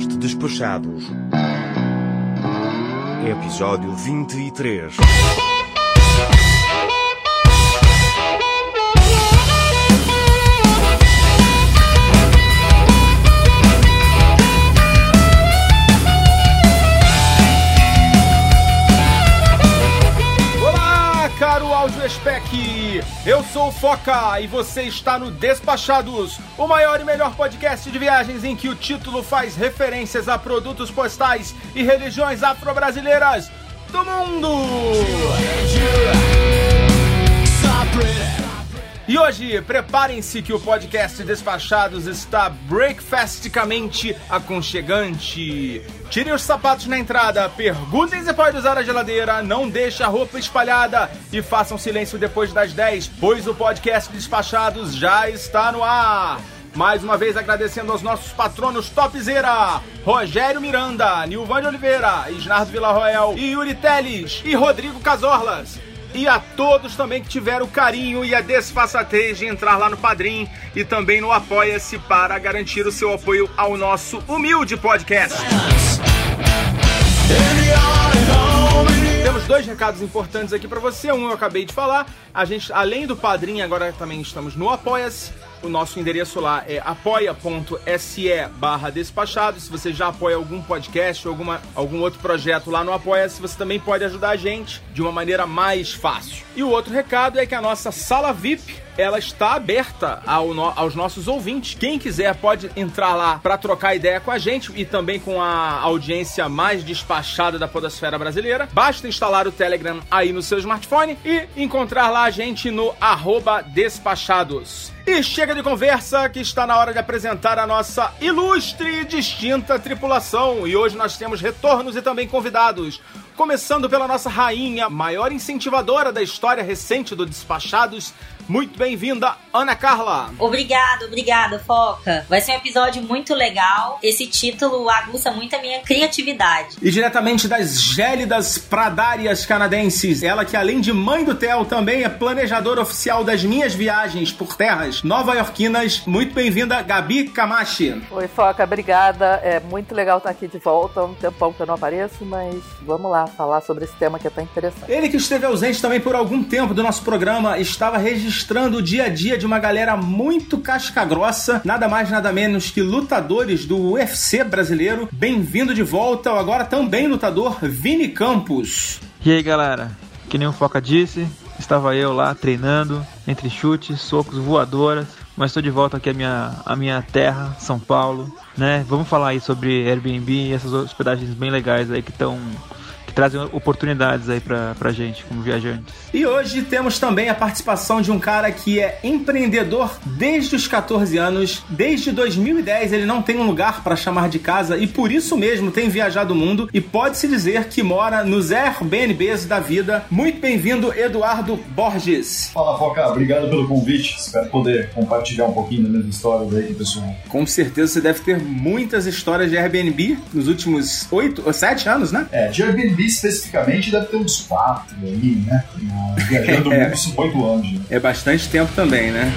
de Despachados. Episódio 23. Spec! Eu sou o Foca e você está no Despachados, o maior e melhor podcast de viagens em que o título faz referências a produtos postais e religiões afro-brasileiras do mundo! E hoje, preparem-se que o podcast Despachados está breakfasticamente aconchegante. Tirem os sapatos na entrada, perguntem se pode usar a geladeira, não deixe a roupa espalhada e façam silêncio depois das 10, pois o podcast Despachados já está no ar. Mais uma vez agradecendo aos nossos patronos Topzera, Rogério Miranda, Nilvan Oliveira, Isnardo Villarroel Yuri Teles e Rodrigo Casorlas. E a todos também que tiveram o carinho e a desfaçatez de entrar lá no Padrim e também no Apoia-se para garantir o seu apoio ao nosso humilde podcast. Temos dois recados importantes aqui para você. Um eu acabei de falar. A gente, além do Padrim, agora também estamos no Apoia-se. O nosso endereço lá é apoia.se barra despachado. Se você já apoia algum podcast ou alguma, algum outro projeto lá no Apoia-se, você também pode ajudar a gente de uma maneira mais fácil. E o outro recado é que a nossa sala VIP ela está aberta ao no- aos nossos ouvintes. Quem quiser pode entrar lá para trocar ideia com a gente e também com a audiência mais despachada da podosfera brasileira. Basta instalar o Telegram aí no seu smartphone e encontrar lá a gente no despachados. E chega de conversa que está na hora de apresentar a nossa ilustre e distinta tripulação. E hoje nós temos retornos e também convidados. Começando pela nossa rainha, maior incentivadora da história recente do Despachados. Muito bem-vinda, Ana Carla. Obrigada, obrigada, Foca. Vai ser um episódio muito legal. Esse título aguça muito a minha criatividade. E diretamente das gélidas pradárias canadenses, ela que além de mãe do Theo, também é planejadora oficial das minhas viagens por terras nova-iorquinas. Muito bem-vinda, Gabi Camachi. Oi, Foca, obrigada. É muito legal estar aqui de volta. Há um tempão que eu não apareço, mas vamos lá falar sobre esse tema que é tão interessante. Ele que esteve ausente também por algum tempo do nosso programa, estava registrando o dia a dia de uma galera muito casca-grossa, nada mais nada menos que lutadores do UFC brasileiro. Bem-vindo de volta, agora também lutador Vini Campos. E aí galera, que nem o Foca disse, estava eu lá treinando entre chutes, socos, voadoras, mas estou de volta aqui à minha, à minha terra, São Paulo, né? Vamos falar aí sobre Airbnb e essas hospedagens bem legais aí que estão que trazem oportunidades aí pra, pra gente como viajantes. E hoje temos também a participação de um cara que é empreendedor desde os 14 anos. Desde 2010 ele não tem um lugar para chamar de casa e por isso mesmo tem viajado o mundo e pode-se dizer que mora nos Airbnbs da vida. Muito bem-vindo, Eduardo Borges. Fala, Foca, obrigado pelo convite. Espero poder compartilhar um pouquinho das minhas histórias aí com o pessoal. Com certeza você deve ter muitas histórias de Airbnb nos últimos oito ou sete anos, né? É, de Airbnb especificamente deve ter uns quatro aí, né? Viajando É. mundo 50 anos. Né? É bastante tempo também, né?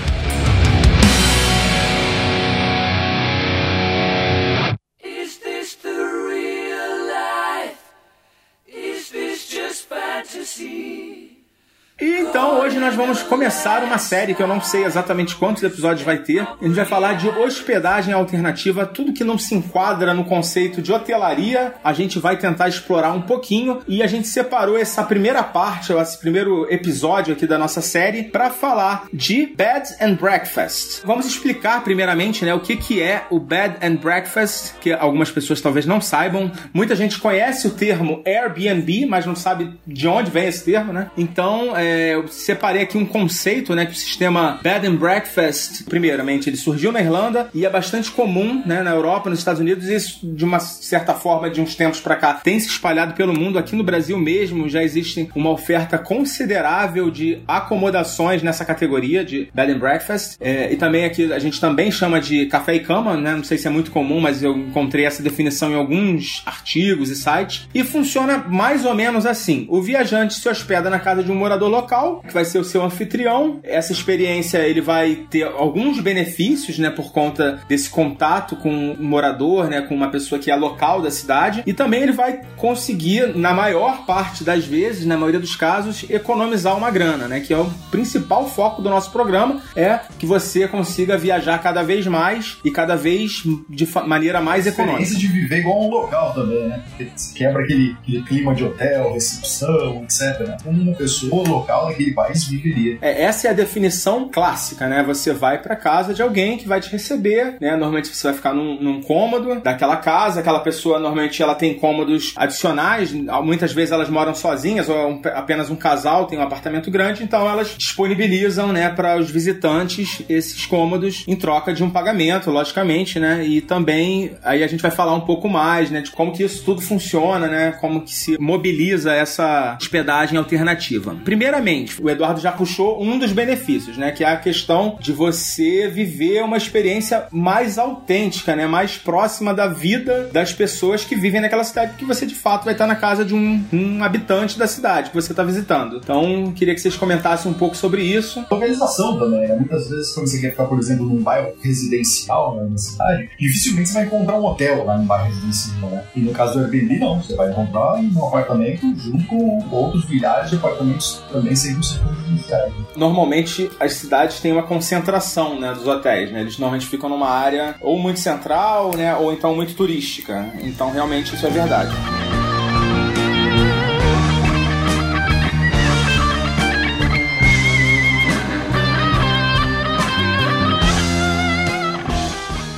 Então hoje nós vamos começar uma série que eu não sei exatamente quantos episódios vai ter. A gente vai falar de hospedagem alternativa, tudo que não se enquadra no conceito de hotelaria. A gente vai tentar explorar um pouquinho e a gente separou essa primeira parte, esse primeiro episódio aqui da nossa série para falar de Bed and Breakfast. Vamos explicar primeiramente, né, o que que é o Bed and Breakfast, que algumas pessoas talvez não saibam. Muita gente conhece o termo Airbnb, mas não sabe de onde vem esse termo, né? Então, é, separei aqui um conceito, né, que o sistema Bed and Breakfast, primeiramente, ele surgiu na Irlanda e é bastante comum, né, na Europa, nos Estados Unidos, e isso de uma certa forma, de uns tempos pra cá, tem se espalhado pelo mundo. Aqui no Brasil mesmo já existe uma oferta considerável de acomodações nessa categoria de Bed and Breakfast. É, e também aqui a gente também chama de café e cama, né? Não sei se é muito comum, mas eu encontrei essa definição em alguns artigos e sites. E funciona mais ou menos assim: o viajante se hospeda na casa de um morador local, que vai ser o seu anfitrião. Essa experiência ele vai ter alguns benefícios, né, por conta desse contato com um morador, né, com uma pessoa que é local da cidade, e também ele vai conseguir, na maior parte das vezes, na maioria dos casos, economizar uma grana, né, que é o principal foco do nosso programa, é que você consiga viajar cada vez mais e cada vez de maneira mais econômica. experiência de viver igual um local também, né? Porque quebra aquele, aquele clima de hotel, recepção, etc. Né? Uma pessoa local naquele país viveria. É, essa é a definição clássica, né? Você vai pra casa de alguém que vai te receber, né? Normalmente você vai ficar num, num cômodo daquela casa, aquela pessoa normalmente ela tem cômodos adicionais, muitas vezes elas moram sozinhas ou é um- apenas um casal tem um apartamento grande, então elas disponibilizam, né, para os visitantes esses cômodos em troca de um pagamento, logicamente, né? E também aí a gente vai falar um pouco mais, né, de como que isso tudo funciona, né? Como que se mobiliza essa hospedagem alternativa. Primeiramente, o Eduardo já puxou um dos benefícios, né, que é a questão de você viver uma experiência mais autêntica, né, mais próxima da vida das pessoas que vivem naquela cidade, porque você de fato vai estar na casa de um, um habitante da cidade que você está visitando. Então, queria que vocês comentassem um pouco sobre isso. Localização também, né? Muitas vezes, quando você quer ficar, por exemplo, num bairro residencial né, na cidade, dificilmente você vai encontrar um hotel lá no bairro residencial, né? E no caso do Airbnb, não. Você vai encontrar um apartamento junto com outros milhares de apartamentos também 100% residenciais. Normalmente as cidades têm uma concentração né, dos hotéis, né? Eles normalmente ficam numa área ou muito central, né? Ou então muito turística. Então realmente isso é verdade.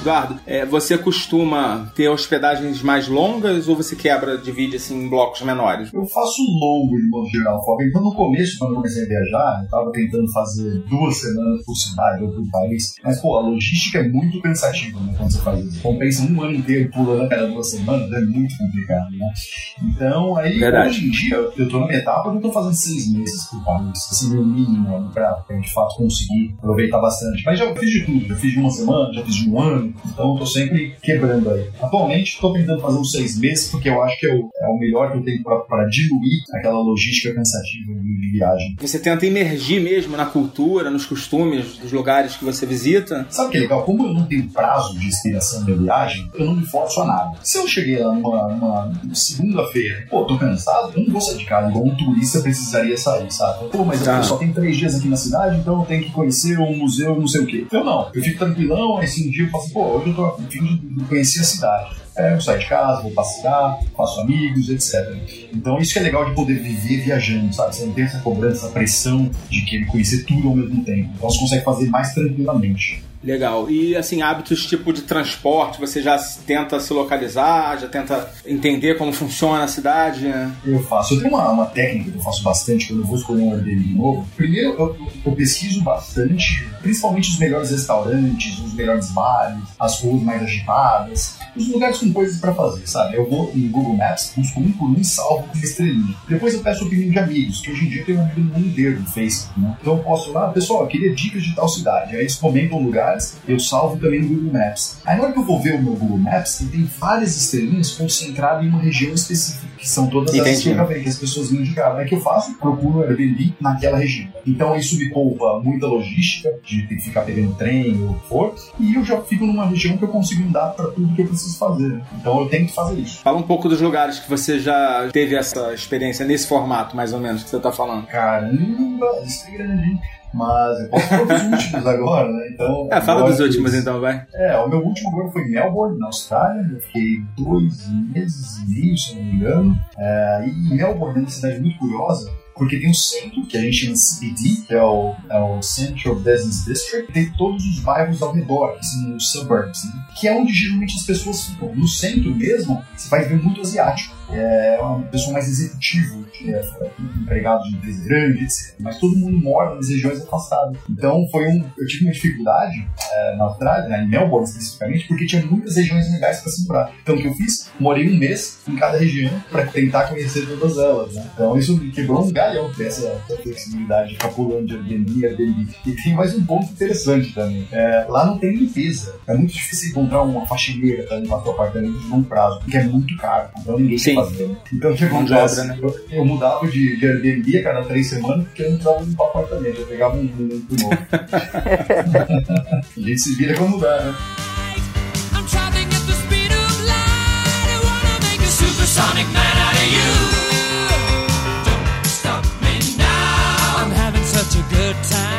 Eduardo, é, você costuma ter hospedagens mais longas ou você quebra, divide assim em blocos menores? Eu faço longo de modo geral. Então, no começo, quando eu comecei a viajar, eu tava tentando fazer duas semanas por cidade ou por país. Mas, pô, a logística é muito cansativa, né, quando você faz isso. Compensa um ano inteiro pulando a cada duas semanas, é muito complicado, né? Então, aí, Verdade. hoje em dia, eu tô numa etapa que eu tô fazendo seis meses por país. Assim, meu mínimo, né, pra, pra de fato conseguir aproveitar bastante. Mas já fiz de tudo. Já fiz de uma semana, já fiz de um ano. Então, eu tô sempre quebrando aí. Atualmente, tô tentando fazer uns seis meses, porque eu acho que é o, é o melhor que eu tenho pra diluir aquela logística cansativa de viagem. Você tenta imergir mesmo na cultura, nos costumes dos lugares que você visita? Sabe o que é legal? Como eu não tenho prazo de expiração da viagem, eu não me forço a nada. Se eu cheguei lá numa, numa segunda-feira, pô, tô cansado, eu não vou sair de casa igual um turista precisaria sair, sabe? Pô, mas Tá. eu só tenho três dias aqui na cidade, então eu tenho que conhecer um museu, não sei o quê. Eu não, eu fico tranquilão, aí um dia eu falo assim, pô, hoje eu tô a fim de conhecer a cidade. É, eu saio de casa, vou passear, faço amigos, etc. Então isso que é legal de poder viver viajando, sabe? Você não tem essa cobrança, essa pressão de querer conhecer tudo ao mesmo tempo. Então você consegue fazer mais tranquilamente. Legal. E assim, hábitos tipo de transporte, você já tenta se localizar, já tenta entender como funciona a cidade? né? Eu faço. Eu tenho uma, uma técnica que eu faço bastante quando eu vou escolher um Airbnb novo. Primeiro, eu, eu pesquiso bastante, principalmente os melhores restaurantes, os melhores bares, as ruas mais agitadas, os lugares com coisas pra fazer, sabe? Eu vou no Google Maps, busco um por um e salvo com estrelinha. Depois eu peço opinião de amigos, que hoje em dia tem um amigo no mundo inteiro no Facebook, né? Então eu posso lá, pessoal, eu queria dicas de tal cidade. Aí eles comentam lugares, eu salvo também no Google Maps. Aí na hora que eu vou ver o meu Google Maps, ele tem várias estrelinhas concentradas em uma região específica, que são todas as Entendi. já falei, que as pessoas me indicaram. Aí que eu faço? Procuro Airbnb naquela região. Então isso me poupa muita logística, de ter que ficar pegando trem ou o que for, e eu já fico numa região que eu consigo andar pra tudo que eu preciso fazer. Então eu tenho que fazer isso. Fala um pouco dos lugares que você já teve essa experiência nesse formato, mais ou menos, que você tá falando. Caramba, isso é grande, hein? Mas eu posso falar dos últimos agora, né? Então, É, fala dos últimos então, vai. É, o meu último agora foi em Melbourne, na Austrália. Eu fiquei dois meses e meio, se não me engano. É, e Melbourne é uma cidade muito curiosa, porque tem um centro, que a gente chama CBD, que é o, é o Central Business District, tem todos os bairros ao redor, que são os suburbs, né? que é onde geralmente as pessoas ficam. No centro mesmo, você vai ver muito asiático. É uma pessoa mais executiva, que é empregado de empresa grande, etc. Mas todo mundo mora nas regiões afastadas. Então foi um. Eu tive uma dificuldade é, na Austrália, né, em Melbourne especificamente, porque tinha muitas regiões legais para se morar. Então o que eu fiz? Morei um mês em cada região para tentar conhecer todas elas. Né? Então isso me quebrou um galhão ter essa, flexibilidade de ficar pulando de Airbnb Airbnb. E tem mais um ponto interessante também. É, lá não tem limpeza. É muito difícil encontrar uma faxineira para limpar seu apartamento de longo prazo, porque é muito caro. Então ninguém Sim. Fazer. Então o que Mão de acontece? obra, né? eu, eu mudava de, de Airbnb a cada três semanas porque eu não limpar o apartamento. Eu pegava um, um, um novo. a gente se vira pra mudar, né? I'm traveling at the speed of light. I wanna make a supersonic man out of you. Don't stop me now. I'm having such a good time.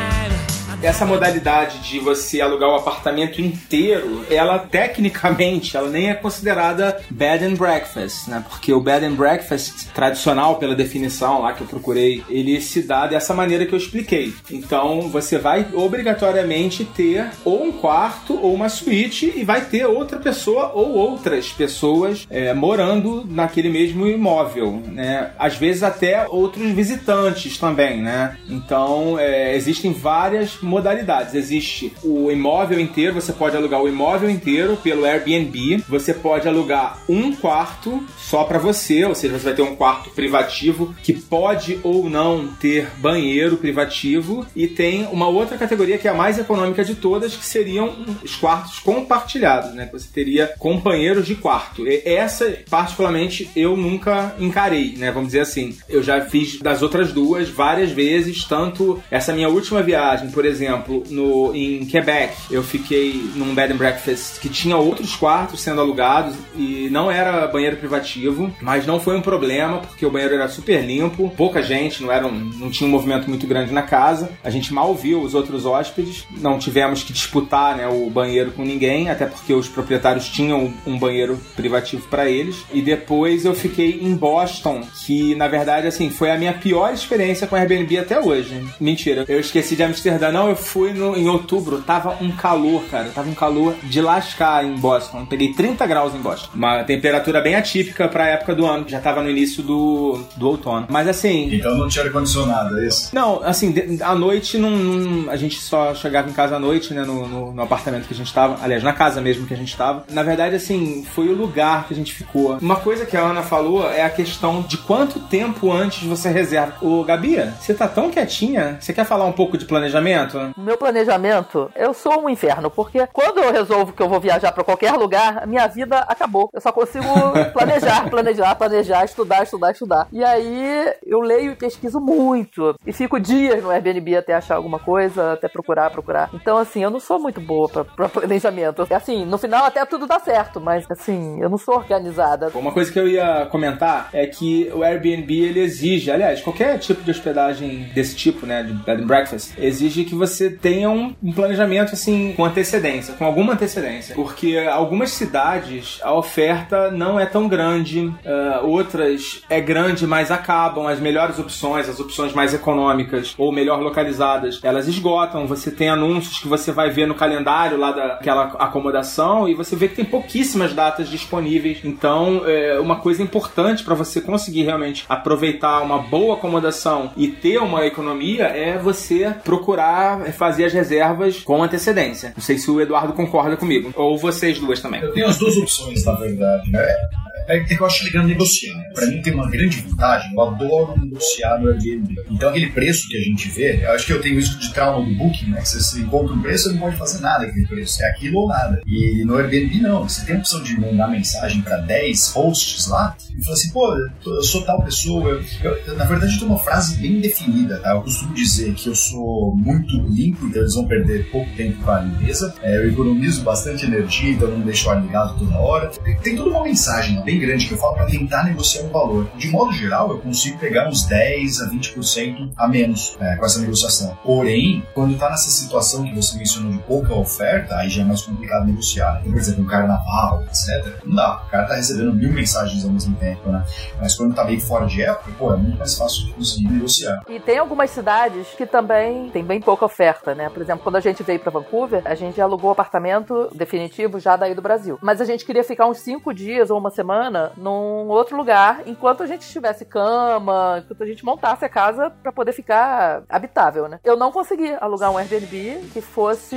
Essa modalidade de você alugar o apartamento inteiro, ela tecnicamente, ela nem é considerada bed and breakfast, né? Porque o bed and breakfast tradicional, pela definição lá que eu procurei, ele se dá dessa maneira que eu expliquei. Então, você vai obrigatoriamente ter ou um quarto ou uma suíte e vai ter outra pessoa ou outras pessoas é, morando naquele mesmo imóvel, né? Às vezes até outros visitantes também, né? Então, é, existem várias modalidades. Existe o imóvel inteiro, você pode alugar o imóvel inteiro pelo Airbnb. Você pode alugar um quarto só para você, ou seja, você vai ter um quarto privativo que pode ou não ter banheiro privativo. E tem uma outra categoria que é a mais econômica de todas, que seriam os quartos compartilhados, né? Que você teria companheiros de quarto. E essa, particularmente, eu nunca encarei, né? Vamos dizer assim. Eu já fiz das outras duas várias vezes, tanto essa minha última viagem, por exemplo, no, em Quebec, eu fiquei num bed and breakfast que tinha outros quartos sendo alugados e não era banheiro privativo, mas não foi um problema porque o banheiro era super limpo, pouca gente, não era um, não tinha um movimento muito grande na casa. A gente mal viu os outros hóspedes, não tivemos que disputar, né, o banheiro com ninguém, até porque os proprietários tinham um banheiro privativo para eles. E depois eu fiquei em Boston, que na verdade assim foi a minha pior experiência com Airbnb até hoje. Mentira, eu esqueci de Amsterdã, não, eu fui no, em outubro, tava um calor, cara, tava um calor de lascar em Boston. Peguei 30 graus em Boston, uma temperatura bem atípica pra época do ano, já tava no início do, do outono. Mas assim, Então não tinha ar-condicionado, é isso? não, assim, à noite não, não- a gente só chegava em casa à noite, né, no, no- no apartamento que a gente tava, aliás, na casa mesmo que a gente tava. Na verdade, assim, foi o lugar que a gente ficou. Uma coisa que a Ana falou é a questão de quanto tempo antes você reserva. Ô, Gabi, você tá tão quietinha, você quer falar um pouco de planejamento? No meu planejamento, eu sou um inferno, porque quando eu resolvo que eu vou viajar pra qualquer lugar, a minha vida acabou. Eu só consigo planejar, planejar, planejar, estudar, estudar, estudar. E aí eu leio e pesquiso muito. E fico dias no Airbnb até achar alguma coisa, até procurar, procurar. Então, assim, eu não sou muito boa pra, pra planejamento. Assim, no final até tudo dá certo, mas assim, eu não sou organizada. Uma coisa que eu ia comentar é que o Airbnb ele exige, aliás, qualquer tipo de hospedagem desse tipo, né, de bed and breakfast, exige que você tenha um, um planejamento assim com antecedência, com alguma antecedência, porque algumas cidades a oferta não é tão grande, ah, outras é grande, mas acabam as melhores opções, as opções mais econômicas ou melhor localizadas, elas esgotam. Você tem anúncios que você vai ver no calendário lá daquela acomodação e você vê que tem pouquíssimas datas disponíveis. Então, é uma coisa importante para você conseguir realmente aproveitar uma boa acomodação e ter uma economia é você procurar fazer as reservas com antecedência. Não sei se o Eduardo concorda comigo, ou vocês duas também. Eu tenho as duas opções, na verdade. né? É que eu acho legal negociar. né? Pra mim tem uma grande vantagem, eu adoro negociar no Airbnb. Então aquele preço que a gente vê, eu acho que eu tenho isso de trauma do Booking, né? Que você encontra um preço, você não pode fazer nada com aquele preço. É aquilo ou nada. E no Airbnb não. Você tem a opção de mandar mensagem pra 10 hosts lá e falar assim, pô, eu eu sou tal pessoa. Eu, eu- na verdade eu tenho uma frase bem definida, tá? Eu costumo dizer que eu sou muito limpo, então eles vão perder pouco tempo com a limpeza. É, eu economizo bastante energia, então eu não deixo o ar ligado toda hora. Tem, tem toda uma mensagem bem grande que eu falo para tentar negociar um valor. De modo geral, eu consigo pegar uns 10 a 20% a menos é, com essa negociação. Porém, quando tá nessa situação que você mencionou de pouca oferta, aí já é mais complicado negociar. Então, por exemplo, um carnaval, etc. Não dá. O cara tá recebendo mil mensagens ao mesmo tempo, né? Mas quando tá meio fora de época, pô, é muito mais fácil de conseguir negociar. E tem algumas cidades que também tem bem pouca oferta, né? Por exemplo, quando a gente veio pra Vancouver, a gente alugou apartamento definitivo já daí do Brasil. Mas a gente queria ficar uns cinco dias ou uma semana num outro lugar, enquanto a gente tivesse cama, enquanto a gente montasse a casa pra poder ficar habitável, né? Eu não consegui alugar um Airbnb que fosse,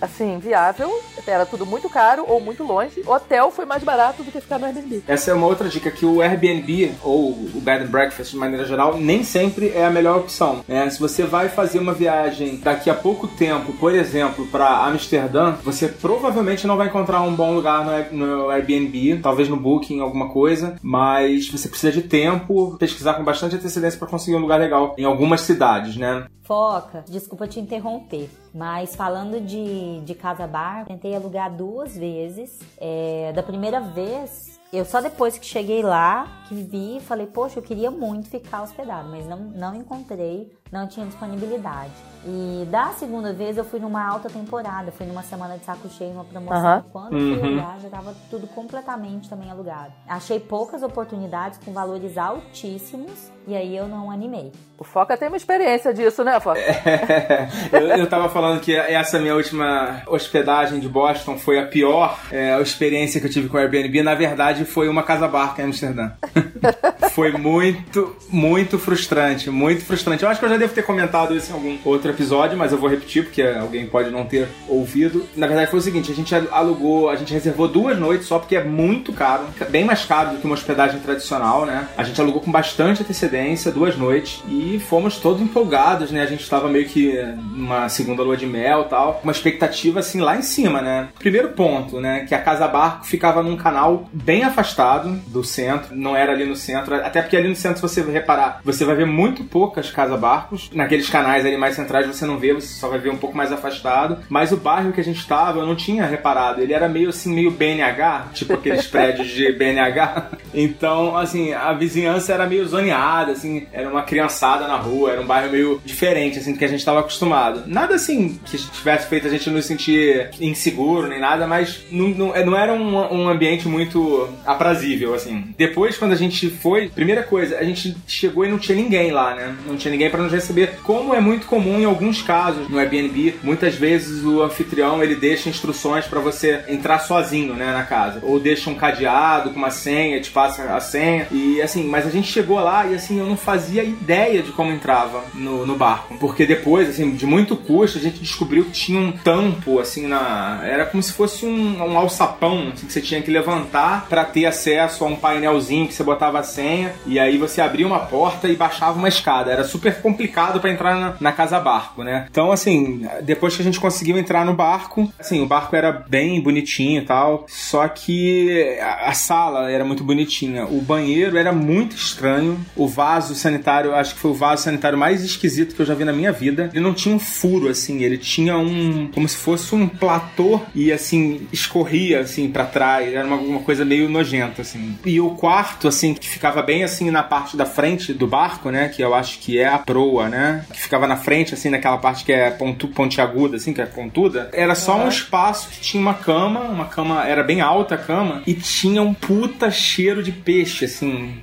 assim, viável. Era tudo muito caro ou muito longe. O hotel foi mais barato do que ficar no Airbnb. Essa é uma outra dica que o Airbnb ou o bed and breakfast de maneira geral nem sempre é a melhor opção. né? Se você vai fazer uma viagem daqui a pouco tempo, por exemplo, para Amsterdã, você provavelmente não vai encontrar um bom lugar no, no Airbnb, talvez no Booking booking, alguma coisa, mas você precisa de tempo, pesquisar com bastante antecedência para conseguir um lugar legal em algumas cidades, né? Foca, desculpa te interromper, mas falando de, de casa bar, tentei alugar duas vezes. É, da primeira vez, eu só depois que cheguei lá, que vi, falei, poxa, eu queria muito ficar hospedado, mas não, não encontrei, não tinha disponibilidade. E da segunda vez eu fui numa alta temporada, fui numa semana de saco cheio, uma promoção. Aham. Quando fui Uhum. olhar, já tava tudo completamente também alugado. Achei poucas oportunidades com valores altíssimos e aí eu não animei. O Foca tem uma experiência disso, né, Foca? eu, eu tava falando que essa minha última hospedagem de Boston foi a pior é, experiência que eu tive com o Airbnb. Na verdade, foi uma casa barca em Amsterdã. foi muito, muito frustrante, muito frustrante. Eu acho que eu já devo ter comentado isso em algum outro episódio, mas eu vou repetir porque alguém pode não ter ouvido. Na verdade, foi o seguinte: a gente alugou, a gente reservou duas noites só porque é muito caro, bem mais caro do que uma hospedagem tradicional, né? A gente alugou com bastante antecedência, duas noites, e fomos todos empolgados, né? A gente tava meio que numa segunda lua de mel tal, uma expectativa assim lá em cima, né? Primeiro ponto, né? Que a Casa Barco ficava num canal bem afastado do centro, não era ali no centro, até porque ali no centro, se você reparar, você vai ver muito poucas Casa Barcos. Naqueles canais ali mais centrais você não vê, você só vai ver um pouco mais afastado. Mas o bairro que a gente tava, eu não tinha reparado, ele era meio assim, meio BNH, tipo aqueles prédios de BNH. Então, assim, a vizinhança era meio zoneada, assim, era uma criançada na rua, era um bairro meio diferente, assim, do que a gente estava acostumado. Nada assim que tivesse feito a gente nos sentir inseguro nem nada, mas não, não, não era um, um ambiente muito aprazível, assim. Depois, quando a gente foi, primeira coisa, a gente chegou e não tinha ninguém lá, né? Não tinha ninguém para nos receber, como é muito comum em alguns casos no Airbnb. Muitas vezes o anfitrião ele deixa instruções para você entrar sozinho, né, na casa, ou deixa um cadeado com uma senha, te passa a senha e assim. Mas a gente chegou lá e assim eu não fazia ideia de como entrava no, no barco, porque depois, assim, de muito custo, a gente descobriu que tinha um tampo assim na, era como se fosse um, um alçapão assim, que você tinha que levantar para ter acesso a um painelzinho que você botava a senha e aí você abria uma porta e baixava uma escada. Era super complicado para entrar na, na casa barco, né? Então, assim, depois que a gente conseguiu entrar no barco, assim, o barco era bem bonitinho e tal, só que a, a sala era muito bonitinha. O banheiro era muito estranho. O vaso sanitário, acho que foi o vaso sanitário mais esquisito que eu já vi na minha vida. Ele não tinha um furo, assim, ele tinha um. como se fosse um platô e, assim, escorria, assim, para trás. Era uma, uma coisa meio nojenta, assim. E o quarto, assim, que ficava bem, assim, na parte da frente do barco, né? Que eu acho que é a proa, né? Que ficava na frente, assim, naquela parte que é pontu, pontiaguda, assim, que é pontuda. Era só um espaço que tinha uma cama, uma cama, era bem alta a cama, e tinha um puta cheiro de peixe, assim.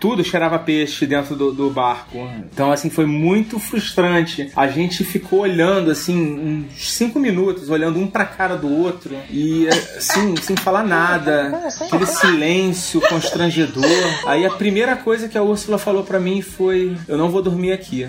Tudo cheirava peixe dentro do, do barco. Então, assim, foi muito frustrante. A gente ficou olhando, assim, uns cinco minutos, olhando um pra cara do outro, e, assim, sem falar nada. Aquele silêncio constrangedor. Aí a primeira coisa que a Úrsula falou pra mim foi: Eu não vou dormir aqui.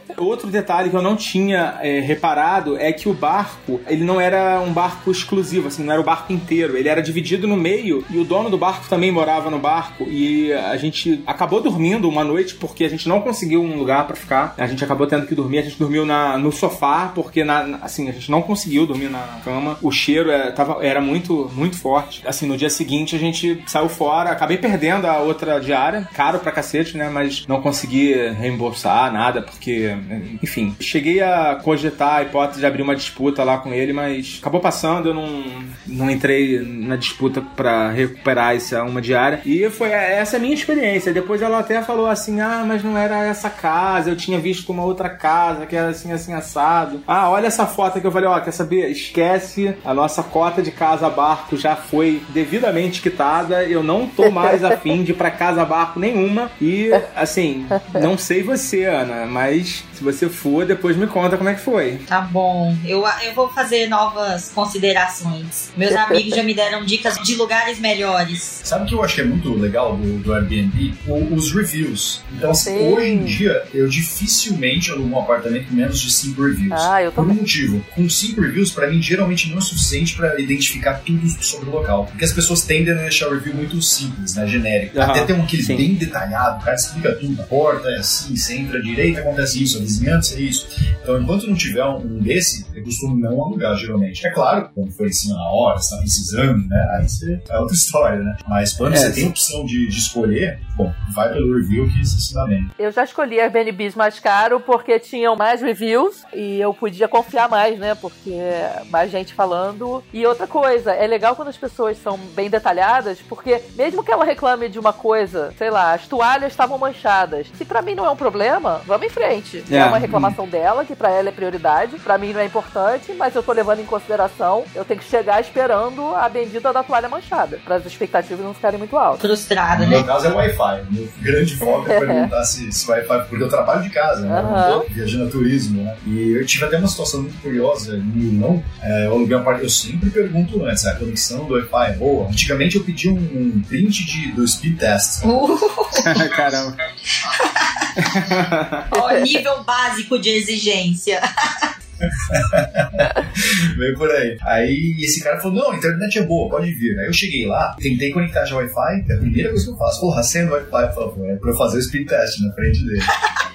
Outro detalhe que eu não tinha é, reparado é que o barco, ele não era um barco exclusivo, assim, não era o barco inteiro. Ele era dividido no meio e o dono do barco também morava no barco. E a gente acabou dormindo uma noite porque a gente não conseguiu um lugar pra ficar. A gente acabou tendo que dormir. A gente dormiu na, no sofá porque, na, assim, a gente não conseguiu dormir na cama. O cheiro é, tava, era muito, muito forte. Assim, no dia seguinte a gente saiu fora. Acabei perdendo a outra diária. Caro pra cacete, né? Mas não consegui reembolsar nada porque enfim, cheguei a cogitar a hipótese de abrir uma disputa lá com ele, mas acabou passando, eu não, não entrei na disputa pra recuperar essa uma diária. E foi essa é a minha experiência. Depois ela até falou assim: ah, mas não era essa casa, eu tinha visto uma outra casa que era assim, assim, assado. Ah, olha essa foto que eu falei: ó, quer saber? Esquece, a nossa cota de casa barco já foi devidamente quitada, eu não tô mais afim de ir pra casa barco nenhuma. E, assim, não sei você, Ana, mas se você for, depois me conta como é que foi. Tá bom. Eu, eu vou fazer novas considerações. Meus amigos já me deram dicas de lugares melhores. Sabe o que eu acho que é muito legal do, do Airbnb? O- os reviews. Então, Sim. hoje em dia, eu dificilmente alugo um apartamento com menos de 5 reviews. Ah, eu Por um motivo. Com 5 reviews, pra mim, geralmente não é suficiente pra identificar tudo sobre o local. Porque as pessoas tendem a deixar o review muito simples, né? Genérico. Aham, Até tem um aquele sim. bem detalhado, o cara explica tudo. A porta é assim, você entra à direita, acontece isso. É isso. Então, enquanto não tiver um, desse, eu costumo não alugar, geralmente. É claro, quando for em cima na hora, você tá precisando, né? Aí você, é outra história, né? Mas quando É, você sim. tem a opção de, de escolher, bom, vai pelo review que você se dá bem. Eu já escolhi Airbnbs mais caro porque tinham mais reviews e eu podia confiar mais, né? Porque mais gente falando. E outra coisa, é legal quando as pessoas são bem detalhadas, porque mesmo que ela reclame de uma coisa, sei lá, as toalhas estavam manchadas. Se pra mim não é um problema, vamos em frente. É, É. uma reclamação dela, que pra ela é prioridade, pra mim não é importante, mas eu tô levando em consideração, eu tenho que chegar esperando a bendita da toalha manchada, para as expectativas não ficarem muito altas. Frustrada, No né? meu caso é Wi-Fi. Meu grande foco é perguntar se, se Wi-Fi, porque eu trabalho de casa, né? Tô viajando a turismo, né? E eu tive até uma situação muito curiosa em Milão. É, eu aluguei uma parte, eu sempre pergunto antes, a conexão do Wi-Fi é boa? Antigamente eu pedi um, um print de, do speed test. Uh, Caramba. ó, nível básico de exigência. Veio por aí. Aí esse cara falou: não, a internet é boa, pode vir. Aí eu cheguei lá, tentei conectar já o Wi-Fi, é a primeira coisa que eu faço. Porra, acenda o Wi-Fi, por favor. É pra eu fazer o speed test na frente dele.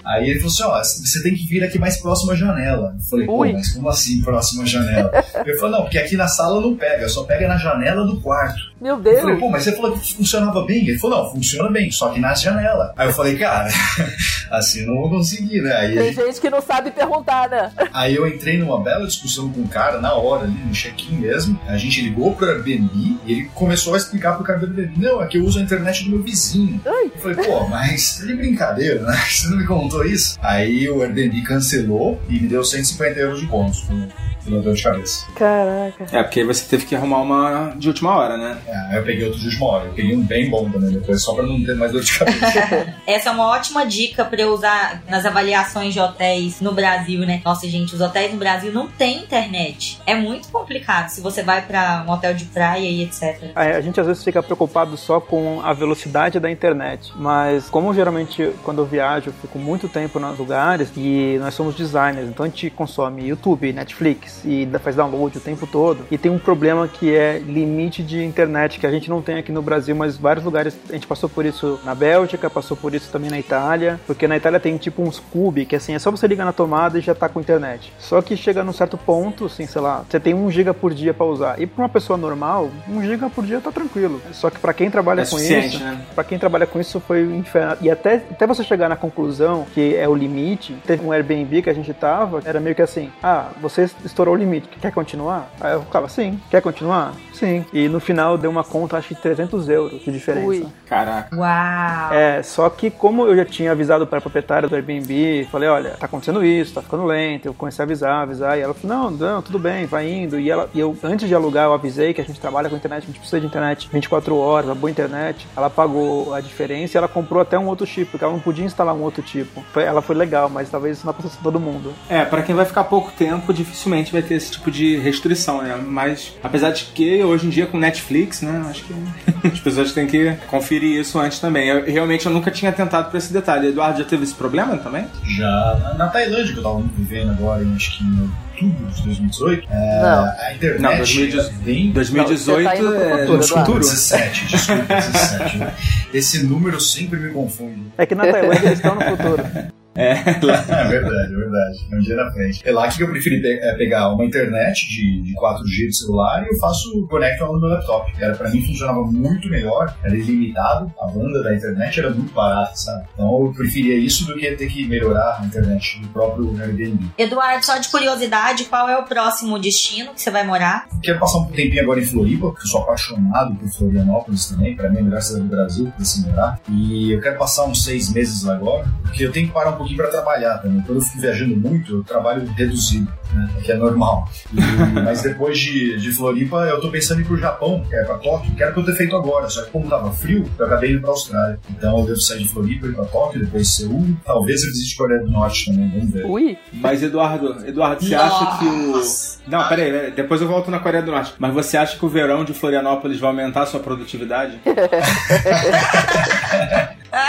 Aí ele falou assim: ó, você tem que vir aqui mais próximo à janela. Eu falei, pô, Ui. mas como assim próximo à janela? Ele falou: não, porque aqui na sala não pega, só pega na janela do quarto. Meu Eu Deus! falei, pô, mas você falou que funcionava bem? Ele falou, não, funciona bem, só que na janela. Aí eu falei, cara, assim eu não vou conseguir, né? Aí, Tem gente que não sabe perguntar, né? aí eu entrei numa bela discussão com o cara na hora ali, no check-in mesmo. A gente ligou pro Airbnb e ele começou a explicar pro cara do Airbnb, não, é que eu uso a internet do meu vizinho. Ai. Eu falei, pô, mas tá de brincadeira, né? Você não me contou isso? Aí o Airbnb cancelou e me deu 150 euros de bônus pelo- pela dor de cabeça. Caraca. É, porque aí você teve que arrumar uma de última hora, né? É, aí eu peguei outro de última hora. Eu peguei um bem bom também depois, só pra não ter mais dor de cabeça. Essa é uma ótima dica pra eu usar nas avaliações de hotéis no Brasil, né? Nossa, gente, os hotéis no Brasil não têm internet. É muito complicado se você vai pra um hotel de praia e etc. A a gente às vezes fica preocupado só com a velocidade da internet, mas como geralmente quando eu viajo eu fico muito tempo nos lugares e nós somos designers, então a gente consome YouTube, Netflix e faz download o tempo todo e tem um problema que é limite de internet que a gente não tem aqui no Brasil, mas vários lugares a gente passou por isso na Bélgica, passou por isso também na Itália, porque na Itália tem tipo uns cube que assim é só você ligar na tomada e já tá com internet. Só que chega num certo ponto, assim, sei lá, você tem um giga por dia pra usar. E pra uma pessoa normal, um giga por dia tá tranquilo. Só que pra quem trabalha É com isso, né? Pra quem trabalha com isso foi um inferno. E até, até você chegar na conclusão que é o limite, teve um Airbnb que a gente tava, era meio que assim: ah, você estourou o limite, quer continuar? Aí eu ficava, sim, quer continuar? Sim. E no final deu uma conta, acho que 300 euros de diferença. Ui. Caraca. Uau! É, só que como eu já tinha avisado para a proprietária do Airbnb, falei, olha, tá acontecendo isso, tá ficando lento, eu comecei a avisar, avisar, e ela falou, não, não, tudo bem, vai indo. E, ela, e eu, antes de alugar, eu avisei que a gente trabalha com internet, a gente precisa de internet 24 horas, uma boa internet. Ela pagou a diferença e ela comprou até um outro tipo, porque ela não podia instalar um outro tipo. Ela foi legal, mas talvez isso não aconteça com todo mundo. É, pra quem vai ficar pouco tempo, dificilmente vai ter esse tipo de restrição, né? Mas, apesar de que hoje em dia com Netflix, né? Acho que as pessoas têm que conferir isso antes também. Eu, realmente eu nunca tinha tentado pra esse detalhe. Eduardo já teve esse problema também? Já na, na Tailândia, que eu tava vivendo agora, em, acho que em outubro de 2018, é, Não. a internet Não, 2018. era bem... 2018 Não, você tá pro é futuro, no Eduardo. futuro. 17, desculpa, 17. né? Esse número sempre me confunde. É que na Tailândia eles estão no futuro. É, lá- É verdade, é verdade. É um dia na frente. É lá que eu preferi pe- é, pegar uma internet de, de 4G de celular e eu faço conecto no meu laptop. Era, pra mim funcionava muito melhor, era ilimitado, a banda da internet era muito barata, sabe? Então eu preferia isso do que ter que melhorar a internet do próprio Airbnb. Eduardo, só de curiosidade, qual é o próximo destino que você vai morar? Quero passar um tempinho agora em Floripa, porque eu sou apaixonado por Florianópolis também, pra mim é a melhor cidade do Brasil pra se morar. E eu quero passar uns seis meses lá agora, porque eu tenho que parar um pouquinho pra trabalhar também. Eu fico viajando muito, eu trabalho reduzido, né? Que é normal. Mas depois de, de Floripa, eu tô pensando em ir pro Japão, que é pra Tóquio, que era pra eu ter feito agora, só que como tava frio, eu acabei indo pra Austrália. Então eu devo sair de Floripa, ir pra Tóquio, depois Seul, talvez eu visite Coreia do Norte também, vamos ver. Ui. Mas, Eduardo, Eduardo, você acha que o. Não, peraí, peraí, depois eu volto na Coreia do Norte. Mas você acha que o verão de Florianópolis vai aumentar a sua produtividade?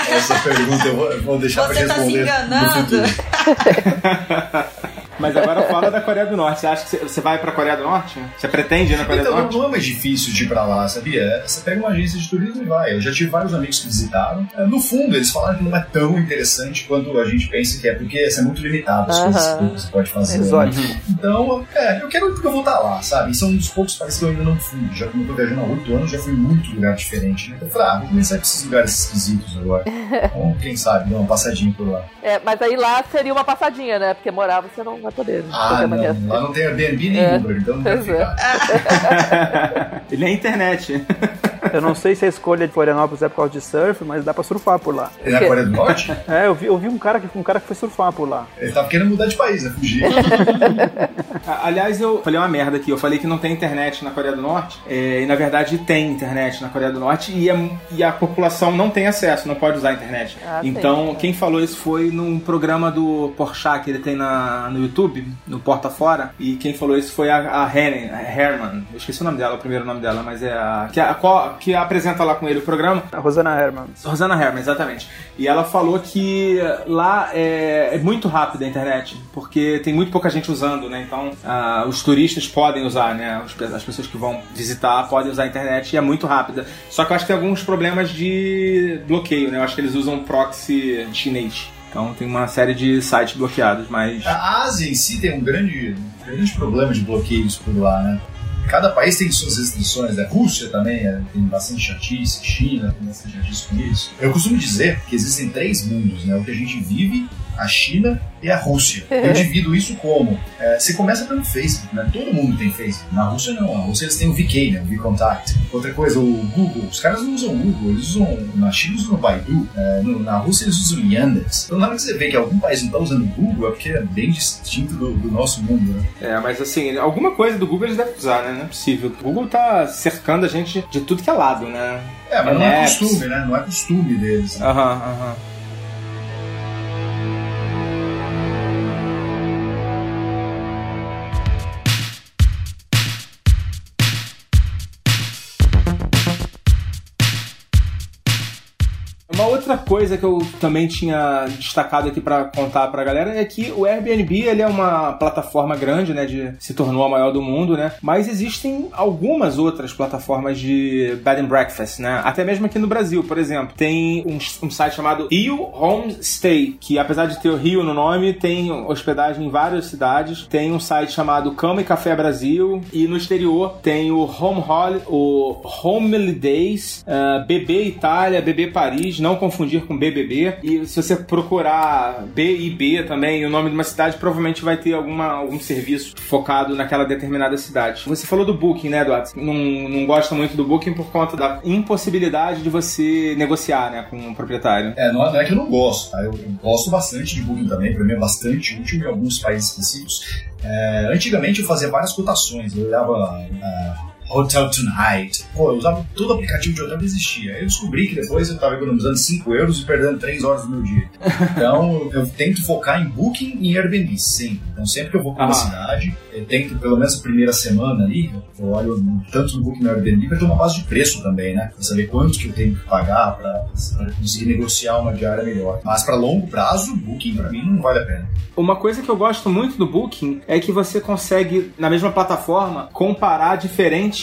Essa pergunta eu vou, eu vou deixar pra Você tá se responder. enganando? Mas agora fala da Coreia do Norte. Você acha que você- vai pra Coreia do Norte? Você pretende ir na Coreia do Então, Norte? não é mais difícil de ir pra lá, sabia? Você pega uma agência de turismo e vai. Eu já tive vários amigos que visitaram. É, No fundo, eles falaram que não é tão interessante quanto a gente pensa que é, porque é muito limitado as coisas Aham. que você pode fazer. né? Exótico. Então, é, eu quero porque eu vou estar lá, sabe? E são um dos poucos países que eu ainda não fui. Já como eu tô viajando há oito anos, já fui em muito lugar diferente. Né? Então eu falei, ah, vou começar com esses lugares esquisitos agora. Então, quem sabe, dar uma passadinha por lá. É, mas aí lá seria uma passadinha, né? Porque morar você não vai poder. de Ah, não, lá não tem Airbnb nem É. Uber, então não é. ficar. Ele é internet. Eu não sei se a escolha de Florianópolis é por causa de surf, mas dá pra surfar por lá. É na Coreia do Norte? É, eu vi, eu vi um cara que um cara que foi surfar por lá. Ele tava querendo mudar de país, né? Fugir. Aliás, eu falei uma merda aqui. Eu falei que não tem internet na Coreia do Norte. é, e na verdade tem internet na Coreia do Norte e, é- e a população não tem acesso, não pode usar a internet. Ah, então, sim. quem falou isso foi num programa do Porchat que ele tem na, no YouTube, no Porta Fora. E quem falou isso foi a, a Helen, a Herman. Eu esqueci o nome dela, o primeiro nome dela, mas é a que, a, que apresenta lá com ele o programa. A Rosana Herman. Rosana Herman, exatamente. E ela falou que lá é, é muito rápida a internet, porque tem muito pouca gente usando, né? Então, os turistas podem usar, né? As pessoas que vão visitar podem usar a internet e é muito rápida. Só que eu acho que tem alguns problemas de bloqueio, né? Eu acho que eles usam proxy chinês. Então tem uma série de sites bloqueados, mas. A Ásia em si tem um grande, grande problema de bloqueios por lá, né? Cada país tem suas restrições, né? Rússia também é, tem bastante chatice, China tem bastante chatice com isso. Eu costumo dizer que existem três mundos, né? O que a gente vive, a China e a Rússia. Eu divido isso como? É, você começa pelo Facebook, né? Todo mundo tem Facebook. Na Rússia não, na Rússia eles têm o VK, né? O VKontakte. Outra coisa, o Google. Os caras não usam o Google, eles usam, na China eles usam o Baidu, é, no- na Rússia eles usam o Yandex. Então na hora que você vê que algum país não está usando o Google, é porque é bem distinto do, do nosso mundo, né? É, mas assim, alguma coisa do Google eles devem usar, né? Não é possível. O Google tá cercando a gente de tudo que é lado, né? É, mas não é costume, né? Não é costume deles. né? Aham, aham. Uma outra coisa que eu também tinha destacado aqui pra contar pra galera é que o Airbnb ele é uma plataforma grande, né, de se tornou a maior do mundo, né? Mas existem algumas outras plataformas de bed and breakfast, né? Até mesmo aqui no Brasil, por exemplo, tem um, um site chamado Rio Homestay, que apesar de ter o Rio no nome, tem hospedagem em várias cidades. Tem um site chamado Cama e Café Brasil e no exterior tem o Home Hol o Home Days, uh, BB Itália, BB Paris, não confundir com BBB. E se você procurar BIB também, o nome de uma cidade, provavelmente vai ter alguma, algum serviço focado naquela determinada cidade. Você falou do Booking, né, Eduardo? Não, não gosta muito do Booking por conta da impossibilidade de você negociar, né, com o proprietário. É, não é, é que eu não gosto, tá? Eu, eu gosto bastante de Booking também, pra mim é bastante útil em alguns países específicos. É, antigamente eu fazia várias cotações, eu olhava ah, Hotel Tonight, pô, eu usava todo aplicativo de hotel que existia. Aí eu descobri que depois eu tava economizando 5 euros e perdendo 3 horas do meu dia. Então eu tento focar em Booking e Airbnb, sempre. Então sempre que eu vou pra uma Ah. cidade, eu tento, pelo menos a primeira semana ali, eu olho tanto no Booking e no Airbnb pra ter uma base de preço também, né? Pra saber quanto que eu tenho que pagar pra conseguir negociar uma diária melhor. Mas pra longo prazo, Booking pra mim não vale a pena. Uma coisa que eu gosto muito do Booking é que você consegue, na mesma plataforma, comparar diferentes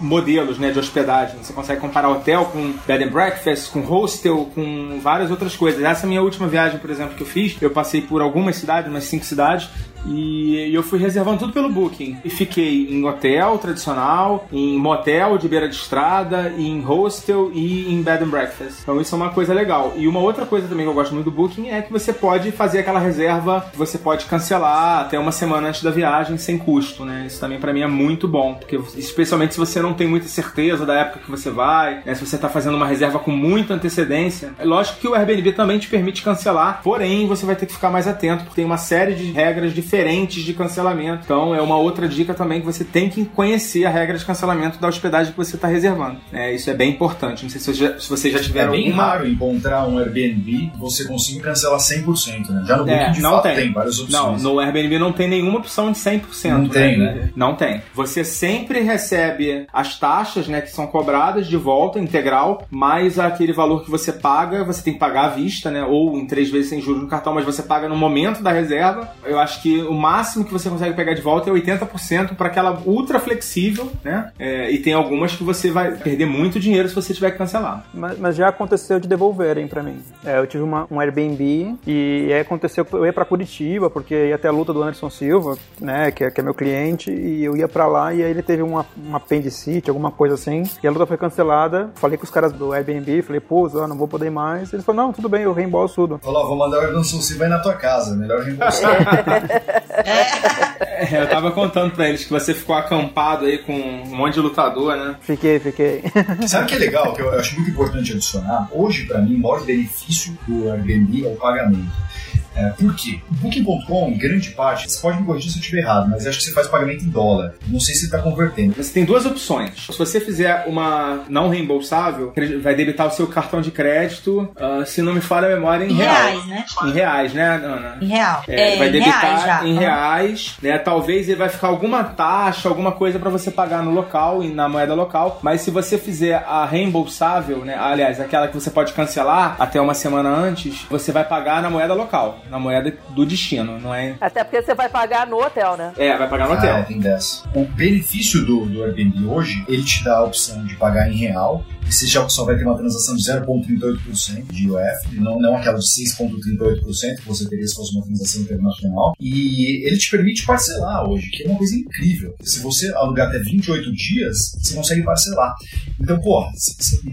modelos né, de hospedagem. Você consegue comparar hotel com bed and breakfast, com hostel, com várias outras coisas. Essa minha última viagem, por exemplo, que eu fiz, eu passei por algumas cidades, umas cinco cidades, e eu fui reservando tudo pelo Booking. E fiquei em hotel tradicional, em motel de beira de estrada, em hostel e em bed and breakfast. Então isso é uma coisa legal. E uma outra coisa também que eu gosto muito do Booking é que você pode fazer aquela reserva, você pode cancelar até uma semana antes da viagem sem custo, né? Isso também pra mim é muito bom, porque especialmente se você não tem muita certeza da época que você vai, né? se você tá fazendo uma reserva com muita antecedência, é lógico que o Airbnb também te permite cancelar, porém você vai ter que ficar mais atento, porque tem uma série de regras diferentes de cancelamento. Então é uma outra dica também que você tem que conhecer a regra de cancelamento da hospedagem que você está reservando. É, isso é bem importante. Não sei se você já, se você já É bem alguma. raro encontrar um Airbnb que você consiga cancelar 100%, né? Já no É, Booking, de não fato, tem. tem. várias opções. Não, no Airbnb não tem nenhuma opção de 100%. Não tem, né? Não tem. Você sempre recebe as taxas, né, que são cobradas de volta, integral, mais aquele valor que você paga, você tem que pagar à vista, né, ou em três vezes sem juros no cartão, mas você paga no momento da reserva. Eu acho que o máximo que você consegue pegar de volta é 80% para aquela ultra flexível, né, é, e tem algumas que você vai perder muito dinheiro se você tiver que cancelar. Mas, mas já aconteceu de devolverem pra mim. É, eu tive uma- um Airbnb e aí aconteceu que eu ia pra Curitiba, porque ia até a luta do Anderson Silva, né, que é, que é meu cliente, e eu ia pra lá e aí ele teve uma, uma apendicite, alguma coisa assim, e a luta foi cancelada. Falei com os caras do Airbnb, falei, pô, Zó, não vou poder ir mais. Eles falaram, não, tudo bem, eu reembolso tudo. Falou, ó, vou mandar o Anderson Silva aí na tua casa, melhor reembolsar. É, eu tava contando pra eles que você ficou acampado aí com um monte de lutador, né? Fiquei, fiquei. Sabe o que é legal, que eu acho muito importante adicionar? Hoje, pra mim, o maior benefício do Airbnb é o pagamento. É, por quê? O Booking.com, em grande parte, você pode me corrigir se eu estiver errado, mas acho que você faz pagamento em dólar. Não sei se está convertendo. Você tem duas opções. Se você fizer uma não reembolsável, vai debitar o seu cartão de crédito, ah, se não me falha a memória, em, Em real. reais, né? Em reais, né, Ana? Em real. É, É, vai em debitar reais já. em reais, né? Talvez ele vai ficar alguma taxa, alguma coisa pra você pagar no local e na moeda local. Mas se você fizer a reembolsável, né? Aliás, aquela que você pode cancelar até uma semana antes, você vai pagar na moeda local, na moeda do destino, não é? Até porque você vai pagar no hotel, né? É, vai pagar no Ah, hotel. é, tem dessa. O benefício do, do Airbnb hoje, ele te dá a opção de pagar em real. E você já só vai ter uma transação de 0,38% de UF, não, não aquela de 6,38% que você teria se fosse uma transação internacional. E ele te permite parcelar hoje, que é uma coisa incrível. Se você alugar até 28 dias, você consegue parcelar. Então, porra,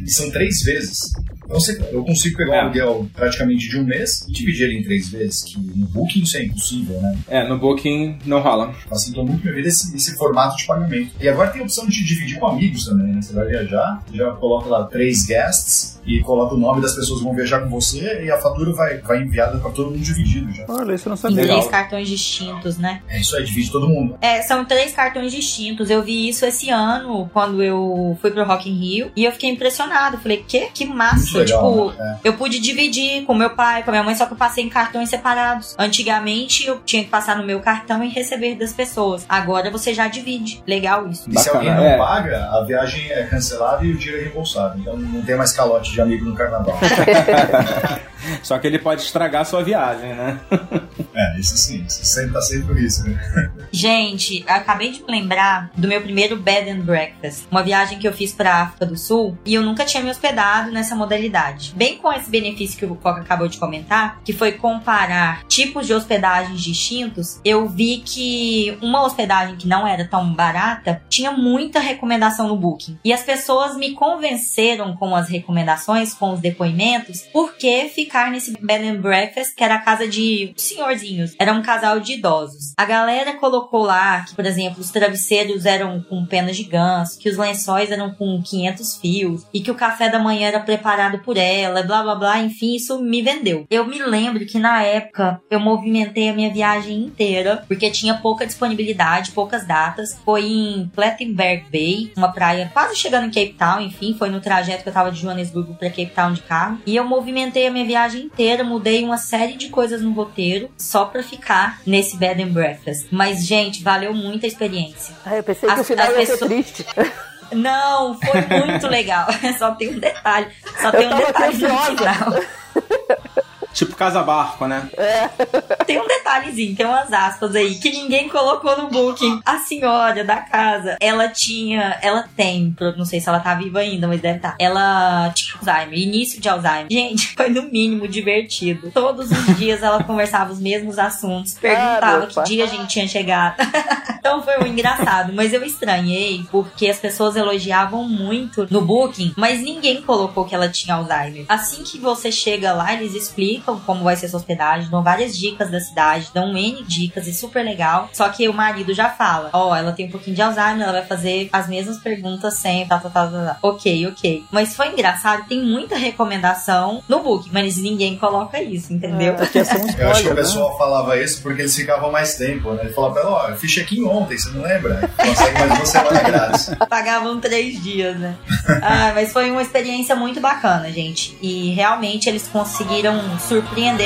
são três vezes. Então, você- eu consigo pegar um É. aluguel praticamente de um mês e dividir ele em três vezes, que no Booking isso é impossível, né? É, no Booking não rola. Facilitou muito minha vida esse, esse formato de pagamento. E agora tem a opção de dividir com amigos também, né? Você vai viajar, já coloca lá três guests e coloca o nome das pessoas que vão viajar com você e a fatura vai, vai enviada para todo mundo dividido já. Olha, isso não sabia. Legal. três cartões distintos, né? É isso aí, divide todo mundo. É, são três cartões distintos. Eu vi isso esse ano, quando eu fui pro Rock in Rio, e eu fiquei impressionado. Falei, que, que massa. Legal, tipo, né? eu pude dividir com meu pai, com a minha mãe, só que eu passei em cartões separados. Antigamente, eu tinha que passar no meu cartão e receber das pessoas. Agora você já divide. Legal isso. E se Bacana, alguém não é. paga, a viagem é cancelada e o dinheiro é reembolsado. Então não tem mais calote de amigo no carnaval. Só que ele pode estragar a sua viagem, né? é, isso sim, isso sempre tá sempre isso, né? Gente, acabei de me lembrar do meu primeiro bed and breakfast, uma viagem que eu fiz pra África do Sul e eu nunca tinha me hospedado nessa modalidade. Bem com esse benefício que o Coca acabou de comentar, que foi comparar tipos de hospedagens distintos, eu vi que uma hospedagem que não era tão barata tinha muita recomendação no Booking. E as pessoas me convenceram com as recomendações, com os depoimentos, por que ficar nesse bed and breakfast, que era a casa de senhorzinhos. Era um casal de idosos. A galera colocou lá que, por exemplo, os travesseiros eram com penas de ganso, que os lençóis eram com 500 fios e que o café da manhã era preparado por ela, blá blá blá, enfim, isso me vendeu. Eu me lembro que na época eu movimentei a minha viagem inteira, porque tinha pouca disponibilidade, poucas datas. Foi em Plettenberg Bay, uma praia quase chegando em Cape Town, enfim, foi no trajeto que eu tava de Joanesburgo para Cape Town de carro. E eu movimentei a minha viagem inteira, mudei uma série de coisas no roteiro só pra ficar nesse bed and breakfast. Mas, gente, valeu muito a experiência. Ai, eu pensei que As- o final ia ser pessoas- triste. Não, foi muito legal. Só tem um detalhe. Só tem um detalhe no final. Tipo casa barco, né? Tem um detalhezinho, tem umas aspas aí que ninguém colocou no booking. A senhora da casa, ela tinha, ela tem, não sei se ela tá viva ainda, mas deve estar. Ela tinha Alzheimer, início de Alzheimer. Gente, foi no mínimo divertido. Todos os dias ela conversava os mesmos assuntos, perguntava meu que dia a gente tinha chegado. então foi um engraçado, mas eu estranhei porque as pessoas elogiavam muito no booking, mas ninguém colocou que ela tinha Alzheimer. Assim que você chega lá, eles explicam como vai ser sua hospedagem, dão várias dicas da cidade, dão N dicas e super legal. Só que o marido já fala: Ó, ela tem um pouquinho de Alzheimer, ela vai fazer as mesmas perguntas sempre, tá, tá, tá, tá, tá. Ok, ok. Mas foi engraçado, tem muita recomendação no booking, mas ninguém coloca isso, entendeu? Ser um Eu acho que o né? pessoal falava isso porque eles ficavam mais tempo, né? Ele falava pra ela, ó, eu fiz check-in ontem, você não lembra? Consegue mais uma semana grátis. Pagavam três dias, né? ah, mas foi uma experiência muito bacana, gente. E realmente eles conseguiram surpreender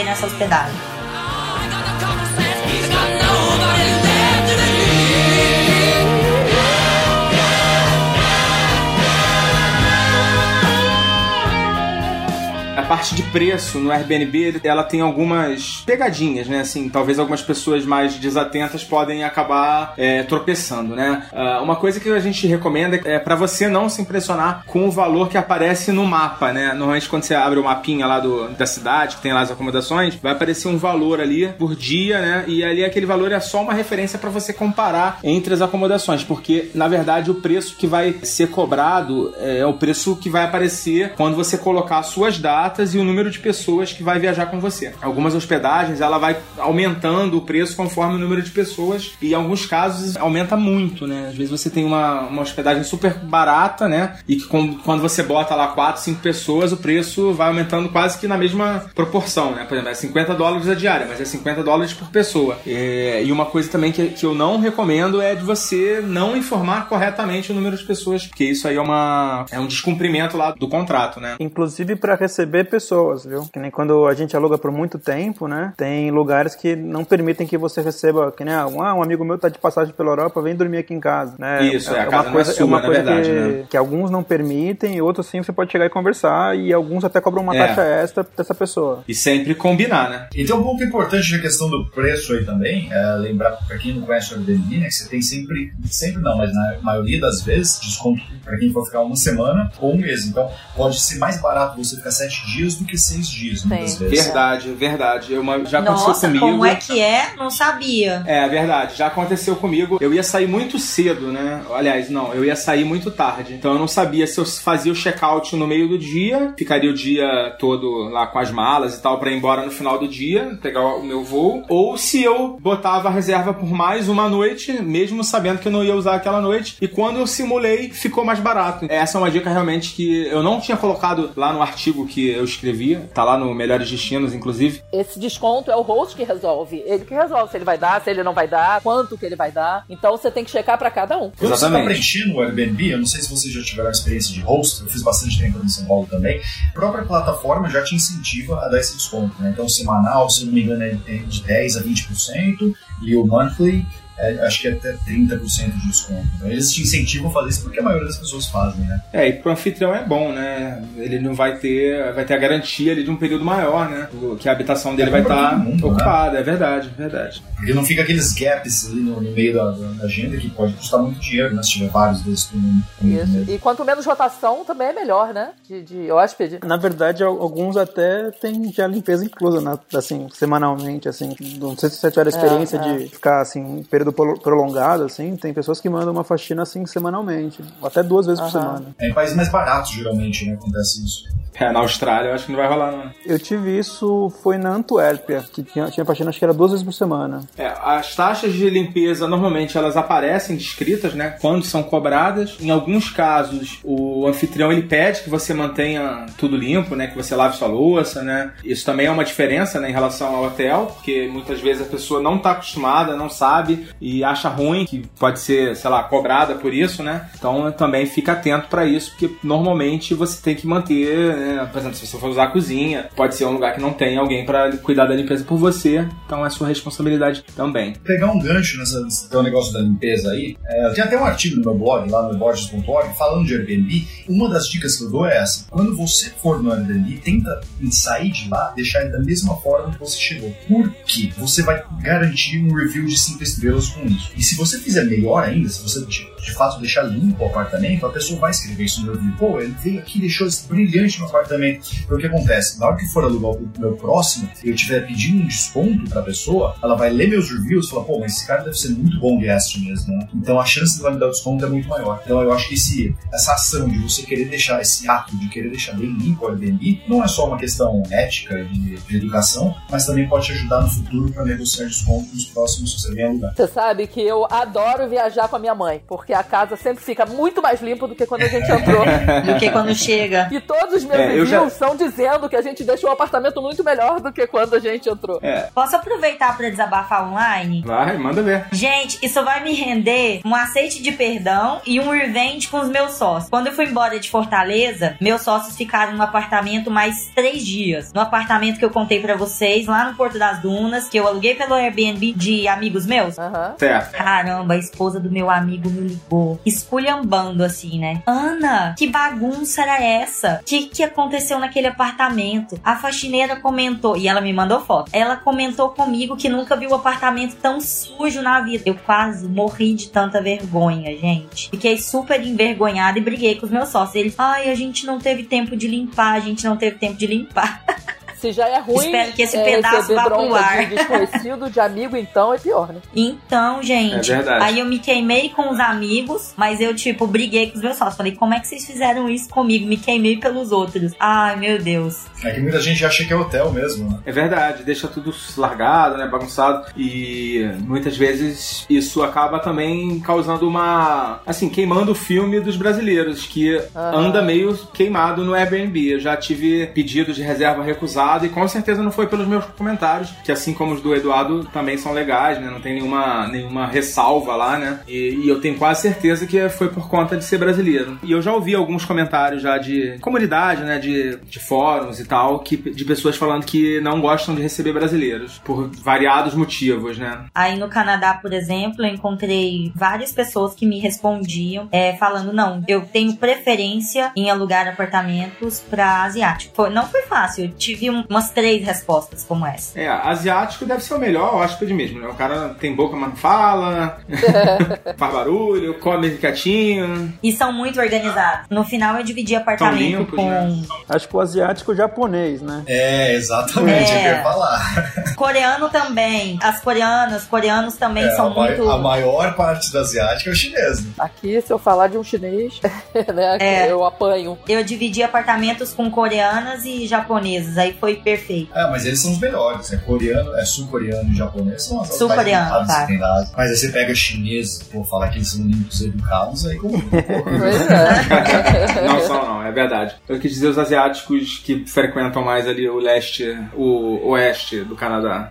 nessa hospedagem. Parte de preço no Airbnb, ela tem algumas pegadinhas, né? Assim, talvez algumas pessoas mais desatentas podem acabar é, tropeçando, né? Ah, uma coisa que a gente recomenda é para você não se impressionar com o valor que aparece no mapa, né? Normalmente quando você abre o mapinha lá do, da cidade, que tem lá as acomodações, vai aparecer um valor ali por dia, né? E ali aquele valor é só uma referência para você comparar entre as acomodações, porque na verdade o preço que vai ser cobrado é o preço que vai aparecer quando você colocar as suas datas e o número de pessoas que vai viajar com você. Algumas hospedagens ela vai aumentando o preço conforme o número de pessoas e em alguns casos aumenta muito, né? Às vezes você tem uma, uma hospedagem super barata, né? E que quando você bota lá 4, 5 pessoas, o preço vai aumentando quase que na mesma proporção, né? Por exemplo, é 50 dólares a diária, mas é 50 dólares por pessoa. É, e uma coisa também que, que eu não recomendo é de você não informar corretamente o número de pessoas, porque isso aí é, uma, é um descumprimento lá do contrato, né? Inclusive para receber pessoas, viu? Que nem quando a gente aluga por muito tempo, né? Tem lugares que não permitem que você receba, que nem ah, um, amigo meu tá de passagem pela Europa, vem dormir aqui em casa, né? Isso, é, a uma é coisa, sua, uma na coisa verdade, que, né? que alguns não permitem e outros sim você pode chegar e conversar e alguns até cobram uma É. taxa extra dessa pessoa. E sempre combinar, né? E tem um ponto importante na questão do preço aí também, é lembrar pra quem não conhece o Airbnb, né, que você tem sempre, sempre não, mas na maioria das vezes, desconto pra quem for ficar uma semana ou um mês. Então pode ser mais barato você ficar sete dias do que seis dias, muitas Sim. vezes. Verdade, verdade. Eu, uma- já aconteceu Nossa, comigo. como é que é? Não sabia. É, verdade, já aconteceu comigo. Eu ia sair muito cedo, né? Aliás, não, eu ia sair muito tarde. Então eu não sabia se eu fazia o check-out no meio do dia, ficaria o dia todo lá com as malas e tal pra ir embora no final do dia, pegar o meu voo, ou se eu botava a reserva por mais uma noite, mesmo sabendo que eu não ia usar aquela noite, e quando eu simulei, ficou mais barato. Essa é uma dica realmente que eu não tinha colocado lá no artigo que eu escrevi, tá lá no Melhores Destinos, inclusive. Esse desconto é o host que resolve. Ele que resolve se ele vai dar, se ele não vai dar, quanto que ele vai dar. Então você tem que checar pra cada um. Quando você está Exatamente. preenchendo o Airbnb, eu não sei se vocês já tiveram experiência de host, eu fiz bastante tempo em São Paulo também, a própria plataforma já te incentiva a dar esse desconto. Né? Então, semanal, se não me engano, é de 10% a 20%, e o monthly, é, acho que é até 30% de desconto. Então, eles te incentivam a fazer isso porque a maioria das pessoas fazem, né? É, e pro anfitrião é bom, né? Ele não vai ter, vai ter a garantia ali de um período maior, né? Que a habitação dele É vai estar todo mundo, ocupada, é verdade, é verdade. Porque não fica aqueles gaps ali no, no meio da, da agenda que pode custar muito dinheiro, né? Se tiver vários desses um mês. Isso. E quanto menos rotação, também é melhor, né? De, de hóspede. Na verdade, al- alguns até têm já limpeza inclusa, né? assim, semanalmente, assim. Não sei se você tiver a experiência É, é. de ficar, assim, um período pro- prolongado, assim. Tem pessoas que mandam uma faxina, assim, semanalmente. Até duas vezes por Aham. semana. É em países mais baratos, geralmente, né? Acontece isso. É, na Austrália eu acho que não vai rolar, não. Eu tive isso, foi na Antuérpia, que tinha, tinha faxina, acho que era duas vezes por semana. É, as taxas de limpeza normalmente elas aparecem descritas, né? Quando são cobradas. Em alguns casos, o anfitrião ele pede que você mantenha tudo limpo, né? Que você lave sua louça, né? Isso também é uma diferença né, em relação ao hotel, porque muitas vezes a pessoa não está acostumada, não sabe e acha ruim que pode ser, sei lá, cobrada por isso, né? Então também fica atento para isso, porque normalmente você tem que manter, né? Por exemplo, se você for usar a cozinha, pode ser um lugar que não tem alguém para cuidar da limpeza por você, então é sua responsabilidade também. pegar um gancho nessa, teu negócio da limpeza aí, é, tem até um artigo no meu blog, lá no borges.org, falando de Airbnb. Uma das dicas que eu dou é essa: quando você for no Airbnb, tenta sair de lá, deixar da mesma forma que você chegou. Por quê? Você vai garantir um review de 5 estrelas com isso. E se você fizer melhor ainda, se você de, de fato deixar limpo o apartamento, a pessoa vai escrever isso no review. Pô, ele veio aqui e deixou brilhante no apartamento. Então o que acontece? Na hora que for alugar o meu próximo eu tiver pedindo um desconto pra pessoa, ela vai ler meus reviews e falar, pô, mas esse cara deve ser muito bom guest mesmo, né? Então a chance de ela me dar o desconto é muito maior. Então eu acho que esse, essa ação de você querer deixar, esse ato de querer deixar bem limpo o Airbnb, não é só uma questão ética de, de educação, mas também pode te ajudar no futuro para negociar desconto nos próximos que você vem alugar. Você sabe que eu adoro viajar com a minha mãe, porque a casa sempre fica muito mais limpa do que quando a gente entrou. Do que quando chega. E todos os meus É, reviews já- estão dizendo que a gente deixou o apartamento muito melhor do que quando a gente entrou. É, Posso aproveitar pra desabafar online? vai, manda ver. Gente, isso vai me render um aceite de perdão e um revenge com os meus sócios. Quando eu fui embora de Fortaleza, meus sócios ficaram no apartamento mais três dias. No apartamento que eu contei pra vocês, lá no Porto das Dunas, que eu aluguei pelo Airbnb de amigos meus. Aham. Certo. Caramba, a esposa do meu amigo me ligou, esculhambando assim, né? Ana, que bagunça era essa? O que, que aconteceu naquele apartamento? A faxineira comentou, e ela me mandou foto. Ela comentou comigo que nunca viu um apartamento tão sujo na vida. Eu quase morri de tanta vergonha, gente. Fiquei super envergonhada e briguei com os meus sócios. Eles, ai, a gente não teve tempo de limpar, a gente não teve tempo de limpar. Se já é ruim, Espero que esse é, pedaço vá pro ar. de desconhecido, de amigo, então é pior, né? Então, gente, É verdade. aí eu me queimei com os amigos, mas eu, tipo, briguei com os meus sócios. Falei, como é que vocês fizeram isso comigo? Me queimei pelos outros. Ai, meu Deus. É que muita gente acha que é hotel mesmo, né? É verdade, deixa tudo largado, né, bagunçado e muitas vezes isso acaba também causando uma, assim, queimando o filme dos brasileiros que anda meio queimado no Airbnb. Eu já tive pedido de reserva e com certeza não foi pelos meus comentários, que assim como os do Eduardo também são legais, né, não tem nenhuma nenhuma ressalva lá, né? E, e eu tenho quase certeza que foi por conta de ser brasileiro. E eu já ouvi alguns comentários já de comunidade, né, de, de fóruns e tal, que, de pessoas falando que não gostam de receber brasileiros por variados motivos, né? Aí no Canadá, por exemplo, eu encontrei várias pessoas que me respondiam é, falando: não, eu tenho preferência em alugar apartamentos pra asiático. Foi- não foi fácil, eu tive um- umas três respostas como essa. É, asiático deve ser o melhor hóspede mesmo, né? O cara tem boca, mas não fala, faz barulho, come quietinho. E são muito organizados. No final eu dividi apartamento limpos, com né? Acho que o asiático japonês, né? É, exatamente, É. eu queria falar. coreano também. As coreanas, coreanos também É, são a, muito. a maior parte da asiática é o chinês. Né? Aqui, se eu falar de um chinês, né, É. eu apanho. Eu dividi apartamentos com coreanas e japoneses. Aí foi perfeito. É, mas eles são os melhores. É coreano, é sul-coreano e japonês são as Sul-coreano, tá. que tem lá. Mas aí você pega chinês, vou falar que eles são limpos e educados, aí como. Pois é. não são, não, é verdade. Eu quis dizer os asiáticos que frequentam mais ali o leste, o oeste do Canadá.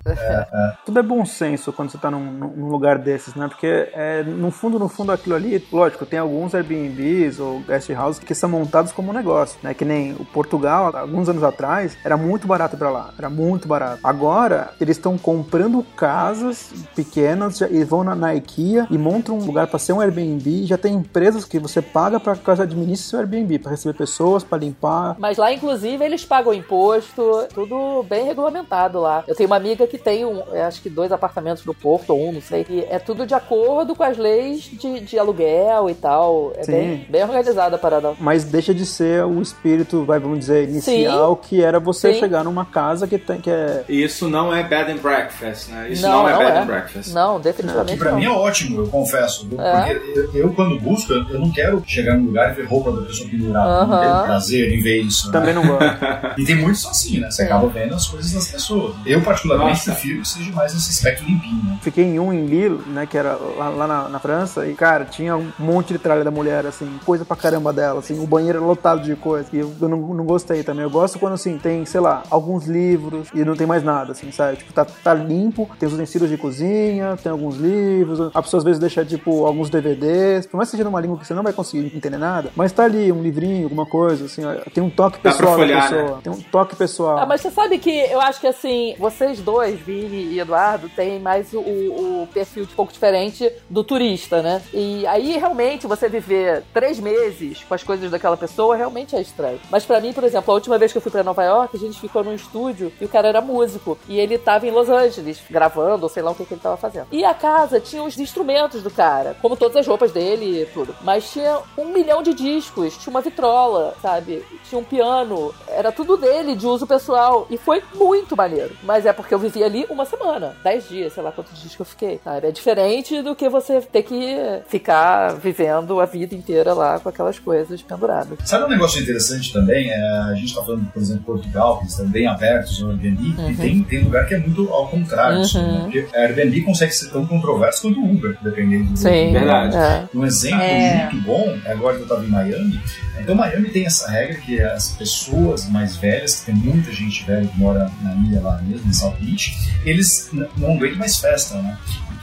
Tudo é bom senso quando você tá num, num lugar desses, né? Porque é, no fundo, no fundo, aquilo ali, lógico, tem alguns Airbnbs ou guest houses que são montados como um negócio, né? Que nem o Portugal, alguns anos atrás, era muito barato pra lá, era muito barato. Agora, eles estão comprando casas pequenas já- e vão na, na IKEA e montam um lugar pra ser um Airbnb. Já tem empresas que você paga pra que elas administrem seu Airbnb, pra receber pessoas, pra limpar. Mas lá, inclusive, eles pagam imposto, tudo bem regulamentado lá. Eu tenho uma amiga que tem, um, eu acho que dois apartamentos no Porto, ou um, não sei. E é tudo de acordo com as leis de, de aluguel e tal. É Sim. bem, bem organizada a parada. mas deixa de ser o espírito, vai, vamos dizer, inicial, que era você Sim. chegar numa casa que tem que é Isso não é bed and breakfast, né? Isso não, é bed and breakfast. Não, Que definitivamente pra não. mim é ótimo, eu confesso. É. Porque eu, eu, quando busco, eu não quero chegar num lugar e ver roupa da pessoa pendurada. Eu Não Aham. tenho prazer em ver isso. né? também não gosto. E tem muitos assim, né? Você acaba vendo as coisas das pessoas. Eu, particularmente, Nossa. prefiro que seja mais nesse aspecto limpinho, né? Fiquei em um em Lille, né, que era lá, lá na, na França, e cara, tinha um monte de tralha da mulher, assim, coisa pra caramba dela, assim, o banheiro era lotado de coisa. E eu, eu não, não gostei também. Eu gosto quando, assim, tem, sei lá, alguns livros e não tem mais nada, assim, sabe? Tipo, tá, tá limpo, tem os utensílios de cozinha, tem alguns livros, a pessoa às vezes deixa, tipo, alguns DVDs, por mais que seja numa língua que você não vai conseguir entender nada, mas tá ali um livrinho, alguma coisa, assim, ó, tem um toque pessoal folhear, da pessoa. né? Tem um toque pessoal. Ah, mas você sabe que eu acho que assim, vocês dois, Vini e Eduardo, têm mais o, o perfil um pouco diferente do turista, né? E aí realmente você viver três meses com as coisas daquela pessoa realmente é estranho. Mas pra mim, por exemplo, a última vez que eu fui pra Nova York, a gente ficou num estúdio e o cara era músico. E ele tava em Los Angeles gravando, ou sei lá o que, que ele tava fazendo. E a casa tinha os instrumentos do cara, como todas as roupas dele e tudo. Mas tinha um milhão de discos, tinha uma vitrola, sabe? Tinha um piano. Era tudo dele, de uso pessoal. E foi muito maneiro. Mas é porque eu vivi ali uma semana, dez dias, sei lá quantos dias que eu fiquei, sabe? É diferente do que você ter que ficar vivendo a vida inteira lá com aquelas coisas penduradas. Sabe um negócio interessante também? É, a gente tá falando, por exemplo, Portugal, que eles bem abertos ao Airbnb, e tem, tem lugar que é muito ao contrário. disso, né? Porque a Airbnb consegue ser tão controverso quanto o Uber, dependendo do Sim. Verdade. É. Um exemplo É. muito bom é agora que eu tava em Miami. Então, Miami tem essa regra que as pessoas mais velhas, que tem muita gente velha que mora na ilha lá mesmo, em South Beach, eles não aguentam mais festa, né?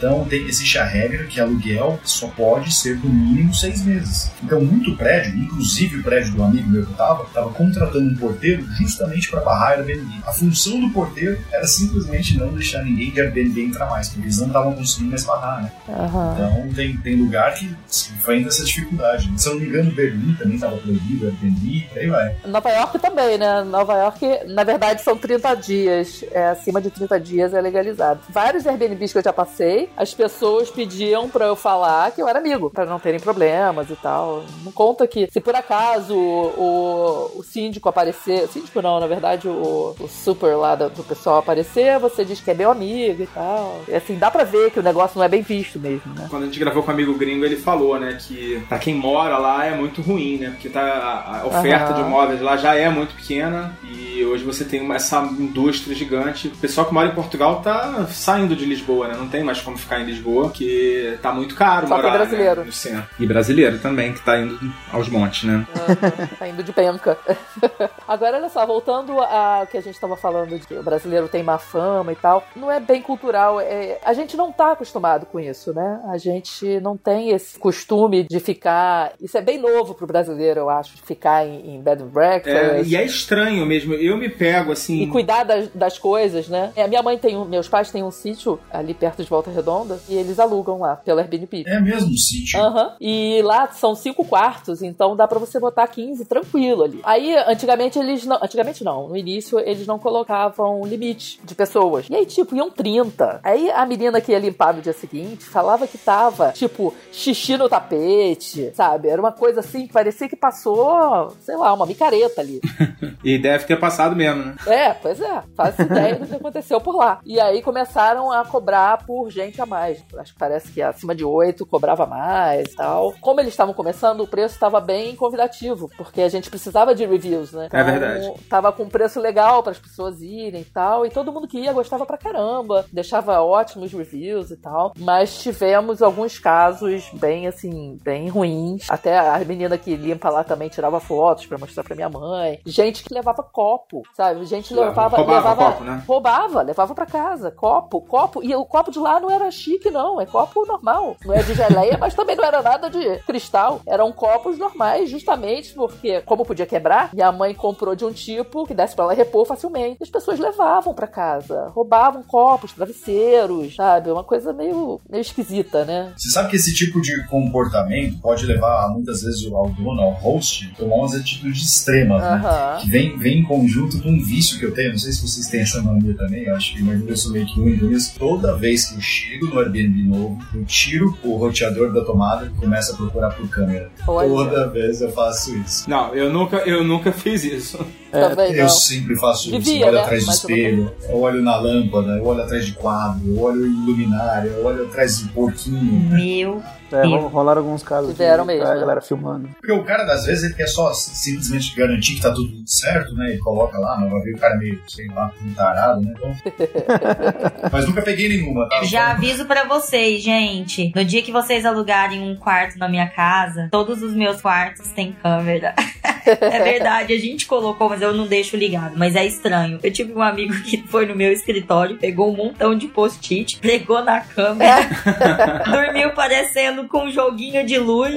Então tem, existe a regra que aluguel só pode ser no mínimo seis meses. Então muito prédio, inclusive o prédio do amigo meu que eu tava, tava contratando um porteiro justamente para barrar Airbnb. A função do porteiro era simplesmente não deixar ninguém de Airbnb entrar mais, porque eles não estavam conseguindo mais barrar, né? Aham. Então tem, tem lugar que enfrenta essa dificuldade. Se eu não me engano, Berlim também estava proibido, Airbnb, aí vai. Nova York também, né? Nova York, na verdade, são 30 dias. É, acima de 30 dias é legalizado. Vários Airbnbs que eu já passei, as pessoas pediam pra eu falar que eu era amigo, pra não terem problemas e tal. Não conta que, se por acaso o, o síndico aparecer, síndico não, na verdade, o, o super lá do, do pessoal aparecer, você diz que é meu amigo e tal. E assim, dá pra ver que o negócio não é bem visto mesmo, né? Quando a gente gravou com o amigo gringo, ele falou, né, que pra quem mora lá é muito ruim, né? Porque tá, a a oferta Aham. de imóveis lá já é muito pequena e hoje você tem uma- essa indústria gigante. O pessoal que mora em Portugal tá saindo de Lisboa, né? Não tem mais como ficar em Lisboa, porque tá muito caro Só tem morar brasileiro. né, no centro. E brasileiro também, que tá indo aos montes, né? tá indo de penca. Agora, olha só, voltando ao que a gente estava falando de que o brasileiro tem má fama e tal, não é bem cultural. É, a gente não tá acostumado com isso, né? A gente não tem esse costume de ficar. Isso é bem novo pro brasileiro, eu acho, de ficar em, em bed and É, breakfast. e é estranho mesmo. Eu me pego assim. E cuidar das, das coisas, né? É, A minha mãe tem um, meus pais têm um sítio ali perto de Volta Redonda e eles alugam lá pelo Airbnb. É mesmo um sítio. Aham. E lá são cinco quartos, então dá pra você botar 15 tranquilo ali. Aí, antigamente eles não. Antigamente não, no início eles não colocavam limite de pessoas. E aí, tipo, iam 30. Aí a menina que ia limpar no dia seguinte falava que tava, tipo, xixi no tapete, sabe? Era uma coisa assim que parecia que passou, sei lá, uma micareta ali. E deve ter passado mesmo, né? É, pois é. Faço ideia do que aconteceu por lá. E aí começaram a cobrar por gente a mais. Acho que parece que acima de oito cobrava mais e tal. Como eles estavam começando, o preço estava bem convidativo, porque a gente precisava de reviews, né? É verdade. Tava com um preço legal para as pessoas irem e tal. E todo mundo que ia gostava pra caramba. Deixava ótimos reviews e tal. Mas tivemos alguns casos bem, assim, bem ruins. Até a menina que limpa lá também tirava fotos pra mostrar pra minha mãe. Gente que levava copo, sabe? Gente levava. Roubava levava copo, né? Roubava, levava pra casa. Copo, copo. E o copo de lá não era chique, não. É copo normal. Não é de geleia, mas também não era nada de cristal. Eram copos normais, justamente porque, como podia quebrar, minha mãe comprou de um tipo que desse pra ela repor facilmente. As pessoas levavam pra casa. Roubavam copos, travesseiros, sabe? Uma coisa meio, meio esquisita, né? Você sabe que esse tipo de comportamento pode levar muitas vezes ao dono, ao host, a tomar umas atitudes extremas, né? Aham. Que vem, vem em conjunto com um vício que eu tenho. Não sei se vocês têm essa mania também, eu acho que mas eu sou meio que único nisso. Toda vez que eu chego no Airbnb novo, eu tiro o roteador da tomada e começo a procurar por câmera. Olha. Toda vez eu faço isso. Não, eu nunca, eu nunca fiz isso. Também Eu não. sempre faço isso. Devia, eu olho né? atrás eu não espelho, eu olho na lâmpada, eu olho atrás de quadro, eu olho em luminária, eu olho atrás de porquinho. Meu. É, ro- rolaram alguns casos Tiveram de, mesmo, a né? galera filmando. Porque o cara, às vezes, ele quer só simplesmente garantir que tá tudo certo, né? E coloca lá, mas vai ver o cara meio, sei lá, um tarado, né? Então... mas nunca peguei nenhuma, tá? Já aviso pra vocês, gente. No dia que vocês alugarem um quarto na minha casa, todos os meus quartos têm câmera. é verdade, a gente colocou, mas eu não deixo ligado. Mas é estranho. Eu tive um amigo que foi no meu escritório, pegou um montão de post-it, pegou na câmera, dormiu parecendo com um joguinho de luz.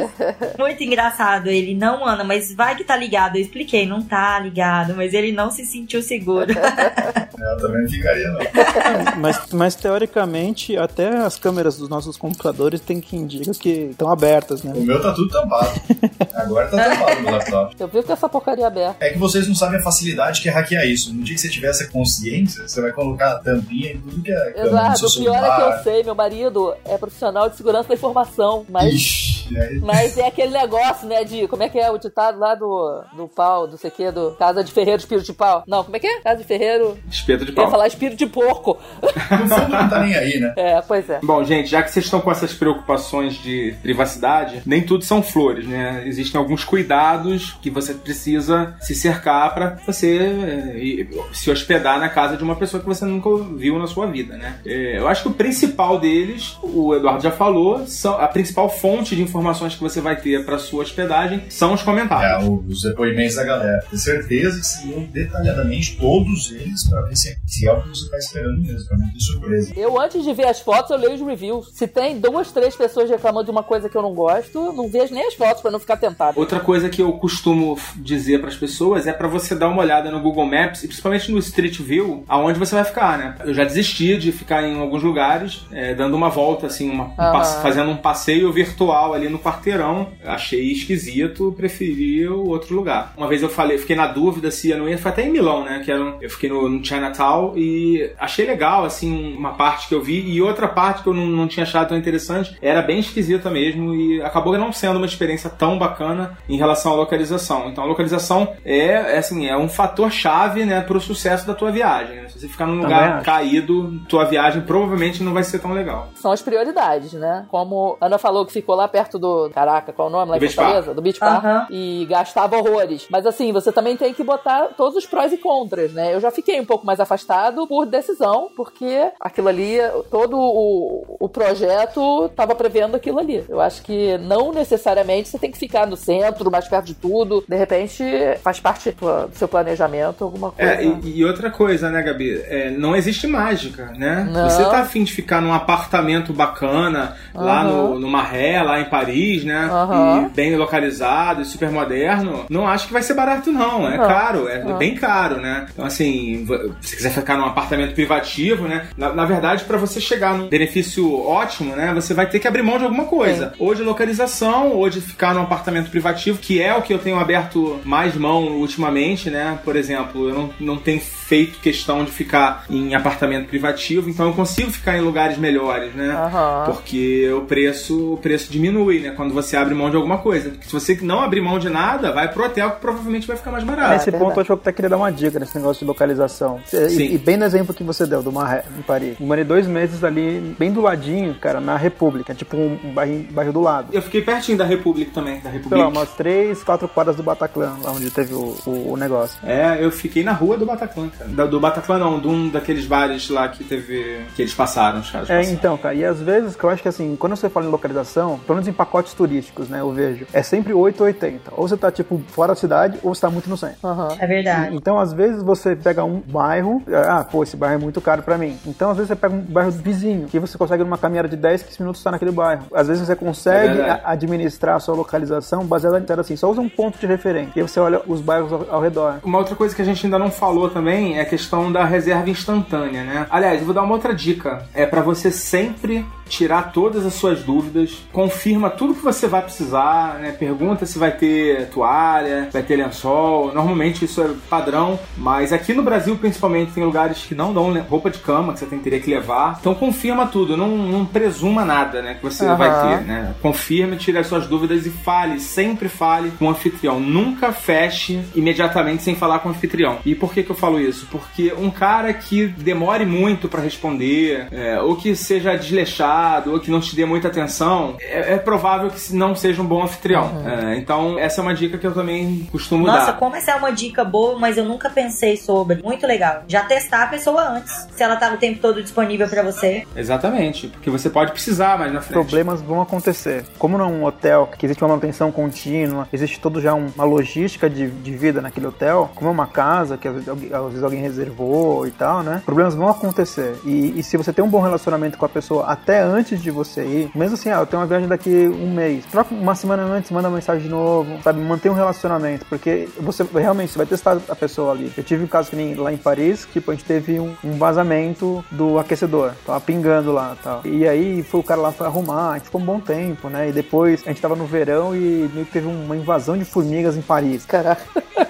Muito engraçado. Ele, não, Ana, mas vai que tá ligado. Eu expliquei, não tá ligado, mas ele não se sentiu seguro. Eu também não ficaria, não. Mas, mas teoricamente, até as câmeras dos nossos computadores tem que indicar que estão abertas, né? O meu tá tudo tampado. Agora tá tampado no laptop. Eu vivo com essa porcaria aberta. É que vocês não sabem a facilidade que é hackear isso. No dia que você tiver essa consciência, você vai colocar a tampinha em tudo que é Exato, o pior é que celular. eu sei, meu marido é profissional de segurança da informação, mas, Ixi, aí- mas é aquele negócio, né, de como é que é o ditado lá do, do pau, do sei que, do Casa de Ferreiro, Espírito de Pau. Não, como é que é? Casa de Ferreiro, Espeto de eu ia pau. falar espírito de porco. No fundo não tá nem aí, né? É, pois é. Bom, gente, já que vocês estão com essas preocupações de privacidade, nem tudo são flores, né? Existem alguns cuidados que você precisa se cercar para você eh, se hospedar na casa de uma pessoa que você nunca viu na sua vida, né? Eh, Eu acho que o principal deles, o Eduardo já falou, são, a principal fonte de informações que você vai ter para sua hospedagem são os comentários. É, os depoimentos da galera. Tenho certeza que se iam detalhadamente todos eles pra ver se, se é o que você tá esperando mesmo, pra não ter surpresa. Eu, antes de ver as fotos, eu leio os reviews. Se tem duas, três pessoas reclamando de uma coisa que eu não gosto, não vejo nem as fotos pra não ficar tentado. Outra coisa que eu costumo dizer para as pessoas é para você dar uma olhada no Google Maps, e principalmente no Street View, aonde você vai ficar, né? Eu já desisti de ficar em alguns lugares, é, dando uma volta, assim, uma- um Aham. passe- fazendo um passeio virtual ali no quarteirão. Achei esquisito, preferi o outro lugar. Uma vez eu falei, fiquei na dúvida se eu não ia, foi até em Milão, né? Que era um- eu fiquei no, no Chinatown e achei legal, assim, uma parte que eu vi, e outra parte que eu não, não tinha achado tão interessante, era bem esquisita mesmo, e acabou não sendo uma experiência tão bacana em relação à localização. Então a localização é, é, assim, é um fator chave, né, pro sucesso da tua viagem. né? Se você ficar num Também lugar acho. caído, tua viagem provavelmente não vai ser tão legal. São as prioridades, né? Como a Ana falou que ficou lá perto do. Caraca, qual é o nome? Lá em Beach Fortaleza? Bar. Do Beach Bar. Aham. E gastava horrores. Mas assim, você também tem que botar todos os prós e contras, né? Eu já fiquei um pouco mais afastado por decisão, porque aquilo ali, todo o, o projeto tava prevendo aquilo ali. Eu acho que não necessariamente você tem que ficar no centro, mais perto de tudo. De repente, faz parte do seu planejamento, alguma coisa. É, e, e outra coisa, né, Gabi? É, não existe mágica, né? Não. Você tá afim de ficar num apartamento bacana, lá Aham. no, no Maré, lá em Paris, né? Aham. E bem localizado e super moderno, não acho que vai ser barato, não. É Não. caro, é Não. bem caro, né? Então, assim, se quiser ficar num apartamento privativo, né? Na, na verdade, para você chegar num benefício ótimo, né? Você vai ter que abrir mão de alguma coisa. Ou de localização, ou de ficar num apartamento privativo, que é o que eu tenho aberto mais mão ultimamente, né? Por exemplo, eu não, não tenho feito questão de ficar em apartamento privativo, então eu consigo ficar em lugares melhores, né? Aham. Porque o preço, o preço diminui, né? Quando você abre mão de alguma coisa. Se você não abrir mão de nada, vai pro hotel que provavelmente vai ficar mais barato. Nesse é ponto, eu acho que eu até queria dar uma dica nesse negócio de localização. E, Sim. e bem no exemplo que você deu, do Maré, em Paris. Eu morei dois meses ali, bem do ladinho, cara, na República, tipo um, um bairro, bairro do lado. Eu fiquei pertinho da República também, da Sei República. lá, umas três, quatro quadras do Bataclan, lá onde teve o, o, o negócio. É, eu fiquei na rua do Bataclan, cara. Da- do Bataclan não, de um daqueles bares lá que teve. que eles passaram, os caras É, passaram. então, cara, e às vezes que eu acho que assim, quando você fala em localização, pelo menos em pacotes turísticos, né, eu vejo, é sempre 8 ou 80. Ou você tá, tipo, fora da cidade, ou você tá muito no centro. Aham. É verdade. Então, às vezes, você pega um bairro, ah, pô, esse bairro é muito caro pra mim. Então, às vezes, você pega um bairro vizinho, que você consegue numa caminhada de 10, 15 minutos estar naquele bairro. Às vezes, você É consegue a- administrar a sua localização baseada em assim, só usa um ponto de referência. E aí você olha os bairros ao, ao redor. Uma outra coisa que a gente ainda não falou também é a questão da reserva instantânea, né? Aliás, eu vou dar uma outra dica. É pra você sempre tirar todas as suas dúvidas, confirma tudo que você vai precisar, né? Pergunta se vai ter toalha, vai ter lençol. Normalmente isso é padrão, mas aqui no Brasil principalmente tem lugares que não dão roupa de cama que você tem, teria que levar. Então confirma tudo, não, não presuma nada, né? Que você Aham. vai ter, né? Confirme, tire as suas dúvidas e fale, sempre fale com o anfitrião. Nunca feche imediatamente sem falar com o anfitrião. E por que, que eu falo isso? Porque um cara que demore muito pra responder, é, ou que seja desleixado, ou que não te dê muita atenção, é, é provável que não seja um bom anfitrião. É, então, essa é uma dica que eu também costumo Nossa, dar. como essa é uma dica boa, mas eu nunca pensei sobre. Muito legal. Já testar a pessoa antes, se ela tá o tempo todo disponível pra você. Exatamente, porque você pode precisar mais na frente. Problemas vão acontecer. Como num hotel que existe uma manutenção contínua, existe todo já um- uma logística de, de vida naquele hotel, como é uma casa que às vezes, alguém- às vezes alguém reservou e tal, né? Problemas vão acontecer. E, e se você tem um bom relacionamento com a pessoa até antes de você ir, mesmo assim, ah, eu tenho uma viagem daqui um mês, troca uma semana antes, manda mensagem de novo, sabe? Mantém um relacionamento, porque você realmente você vai testar a pessoa ali. Eu tive um caso que nem lá em Paris, que tipo, a gente teve um, um vazamento do aquecedor, tava pingando lá tal. E aí foi o cara lá foi arrumar, a gente ficou um bom tempo, né? E depois a gente tava no verão e meio que teve uma invasão de formigas em Paris. Caraca,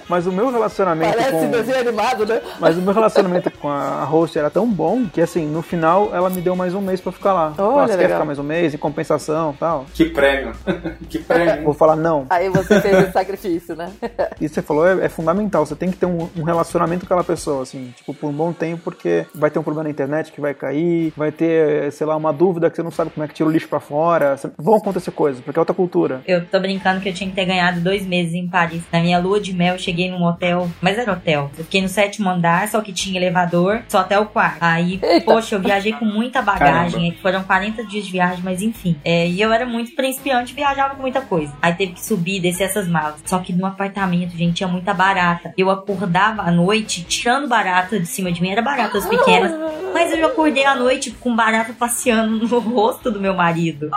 Mas o meu relacionamento parece com... desenho animado, né? Mas o meu relacionamento com a host era tão bom que, assim, no final ela me deu mais um mês pra ficar lá. "Ah, você quer legal. ficar mais um mês em compensação e tal? Que prêmio. que prêmio. Vou falar não. Aí você fez esse sacrifício, né? Isso que você falou é, é fundamental. Você tem que ter um, um relacionamento com aquela pessoa, assim, tipo, por um bom tempo, porque vai ter um problema na internet que vai cair, vai ter, sei lá, uma dúvida que você não sabe como é que tira o lixo pra fora. Vão acontecer coisas, porque é outra cultura. Eu tô brincando que eu tinha que ter ganhado dois meses em Paris. Na minha lua de mel, eu cheguei cheguei num hotel, mas era hotel. Eu fiquei no sétimo andar, só que tinha elevador, só até o quarto. Aí, Eita. poxa, eu viajei com muita bagagem. Foram 40 dias de viagem, mas enfim. É, e eu era muito principiante, viajava com muita coisa. Aí teve que subir, descer essas malas. Só que no apartamento, gente, tinha muita barata. Eu acordava à noite, tirando barata de cima de mim, era baratas pequenas. Mas eu acordei à noite com barata passeando no rosto do meu marido.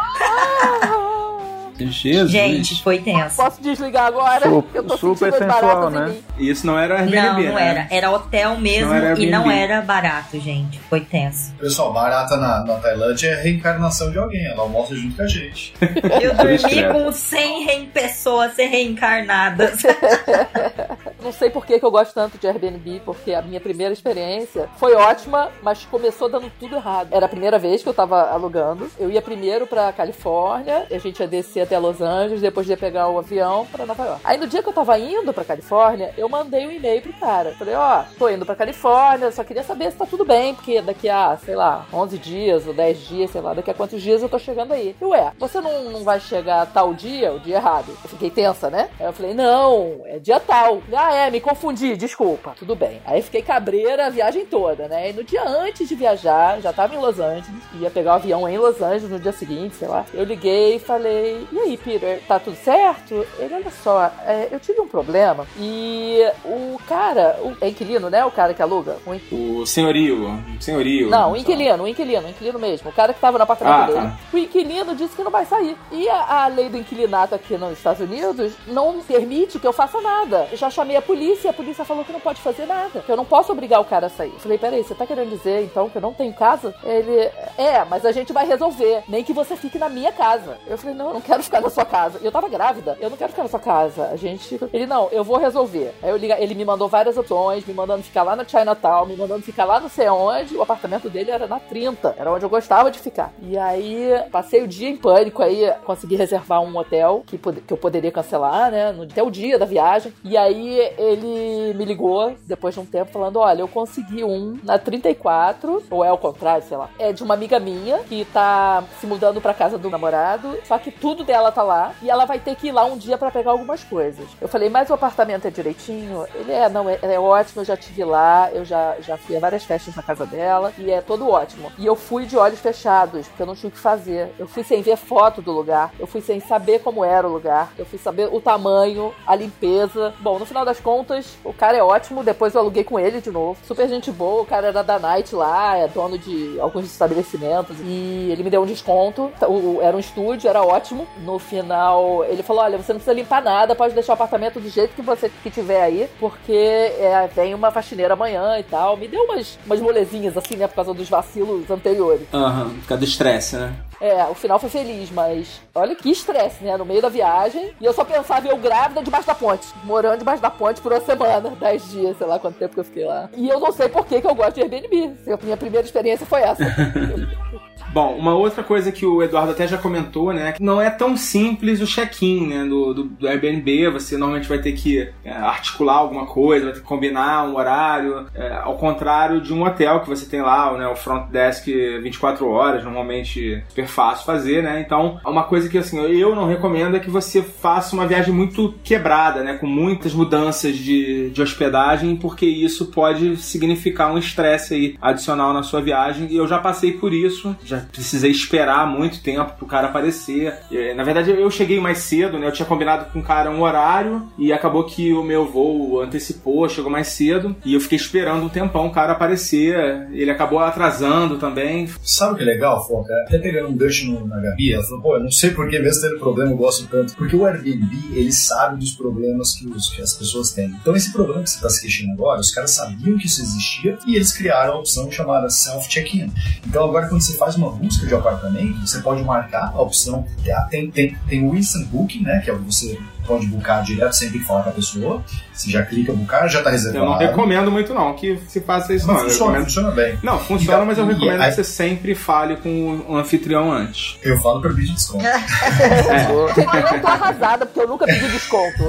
Jesus. Gente, foi tenso. Posso desligar agora? Super- eu tô super sensual, né? Isso não era Airbnb, Não, não né? era. Era hotel mesmo Não era e não era barato, gente. Foi tenso. Pessoal, barata na, na Tailândia é a reencarnação de alguém. Ela almoça junto com a gente. Eu dormi com 100 rein- pessoas ser reencarnadas. Não sei por que, que eu gosto tanto de Airbnb, porque a minha primeira experiência foi ótima, mas começou dando tudo errado. Era a primeira vez que eu tava alugando. Eu ia primeiro pra Califórnia, a gente ia descer até Los Angeles, depois ia pegar o avião pra Nova York. Aí no dia que eu tava indo pra Califórnia, eu mandei um e-mail pro cara. Falei, ó, tô indo pra Califórnia, só queria saber se tá tudo bem, porque daqui a, sei lá, 11 dias ou 10 dias, sei lá, daqui a quantos dias eu tô chegando aí. E ué, você não, não vai chegar tal dia, o dia errado? Eu fiquei tensa, né? Aí eu falei, não, é dia tal. Ah, é, me confundi, desculpa. Tudo bem. Aí fiquei cabreira a viagem toda, né? E no dia antes de viajar, já tava em Los Angeles, ia pegar o avião em Los Angeles no dia seguinte, sei lá. Eu liguei e falei, e aí, Peter, tá tudo certo? Ele, olha só, é, eu tive um problema e o cara, o é inquilino, né? O cara que aluga, o in- O senhorio. Senhorio. não, o inquilino, o inquilino, o inquilino mesmo. O cara que tava no apartamento Ah, dele. tá. O inquilino disse que não vai sair. E a, a lei do inquilinato aqui nos Estados Unidos não permite que eu faça nada. Eu já chamei a polícia e a polícia falou que não pode fazer nada. Que eu não posso obrigar o cara a sair. Eu falei, peraí, você tá querendo dizer então que eu não tenho casa? Ele, é, mas a gente vai resolver. Nem que você fique na minha casa. Eu falei, não, eu não quero ficar na sua casa. E eu tava grávida. Eu não quero ficar na sua casa. A gente. Ele, não, eu vou resolver. Aí eu liga, ele me mandou várias opções, me mandando ficar lá na Chinatown, me mandando ficar lá não sei onde. O apartamento dele era na 30. Era onde eu gostava de ficar. E aí, passei o dia em pânico. Aí, consegui reservar um hotel que, que eu poderia cancelar, né? Até o dia da viagem. E aí, ele me ligou depois de um tempo falando: Olha, eu consegui um na 34, ou é ao contrário, sei lá. É de uma amiga minha que tá se mudando pra casa do namorado. Só que tudo dela tá lá. E ela vai ter que ir lá um dia pra pegar algumas coisas. Eu falei, mas o apartamento é direitinho? Ele é, não, é, é ótimo, eu já tive lá, eu já, já fui a várias festas na casa dela. E é todo ótimo. E eu fui de olhos fechados, porque eu não tinha o que fazer. Eu fui sem ver foto do lugar. Eu fui sem saber como era o lugar. Eu fui saber o tamanho, a limpeza. Bom, no final das contas, o cara é ótimo. Depois eu aluguei com ele de novo. Super gente boa. O cara era da Night lá, é dono de alguns estabelecimentos. E ele me deu um desconto. O- o- Era um estúdio, era ótimo. No final, ele falou: Olha, você não precisa limpar nada, pode deixar o apartamento do jeito que você que tiver aí, porque é, vem uma faxineira amanhã e tal. Me deu umas, umas molezinhas assim, né, por causa dos vacilos anteriores. Aham, fica do estresse, né? É, o final foi feliz, mas olha que estresse, né? No meio da viagem. E eu só pensava eu grávida debaixo da ponte. Morando debaixo da ponte por uma semana, dez dias, sei lá quanto tempo que eu fiquei lá. E eu não sei por que, que eu gosto de Airbnb. A minha primeira experiência foi essa. Bom, uma outra coisa que o Eduardo até já comentou, né? Que não é tão simples o check-in, né? Do, do, do Airbnb. Você normalmente vai ter que é, articular alguma coisa, vai ter que combinar um horário. é, ao contrário de um hotel que você tem lá, né? O front desk 24 horas, normalmente super fácil fazer, né? Então, uma coisa que assim, eu não recomendo é que você faça uma viagem muito quebrada, né? Com muitas mudanças de, de hospedagem, porque isso pode significar um estresse aí adicional na sua viagem. E eu já passei por isso, já precisei esperar muito tempo pro cara aparecer. E, na verdade, eu cheguei mais cedo, né? Eu tinha combinado com o cara um horário e acabou que o meu voo antecipou, chegou mais cedo. E eu fiquei esperando um tempão o cara aparecer. Ele acabou atrasando também. Sabe o que é legal, Foca? Até pegando um gancho na Gabi, ela falou, pô, eu não sei por que mesmo tendo problema eu gosto tanto. Porque o Airbnb, ele sabe dos problemas que, os- que as pessoas têm. Então esse problema que você está se queixando agora, os caras sabiam que isso existia e eles criaram a opção chamada self-check-in. Então agora quando você faz uma busca de apartamento, você pode marcar a opção, tem, tem, tem o Instant Booking, né, que é você pode buscar direto sem ter que falar com a pessoa. Você já clica buscar, já está Eu reservado. não recomendo muito, não, que se faça isso, Não, não. Eu funciona, recomendo- funciona bem. Não, funciona, E- mas eu recomendo aí- que você sempre fale com o anfitrião antes. Eu falo para pedir desconto. Gente, eu tô arrasada porque eu nunca pedi desconto.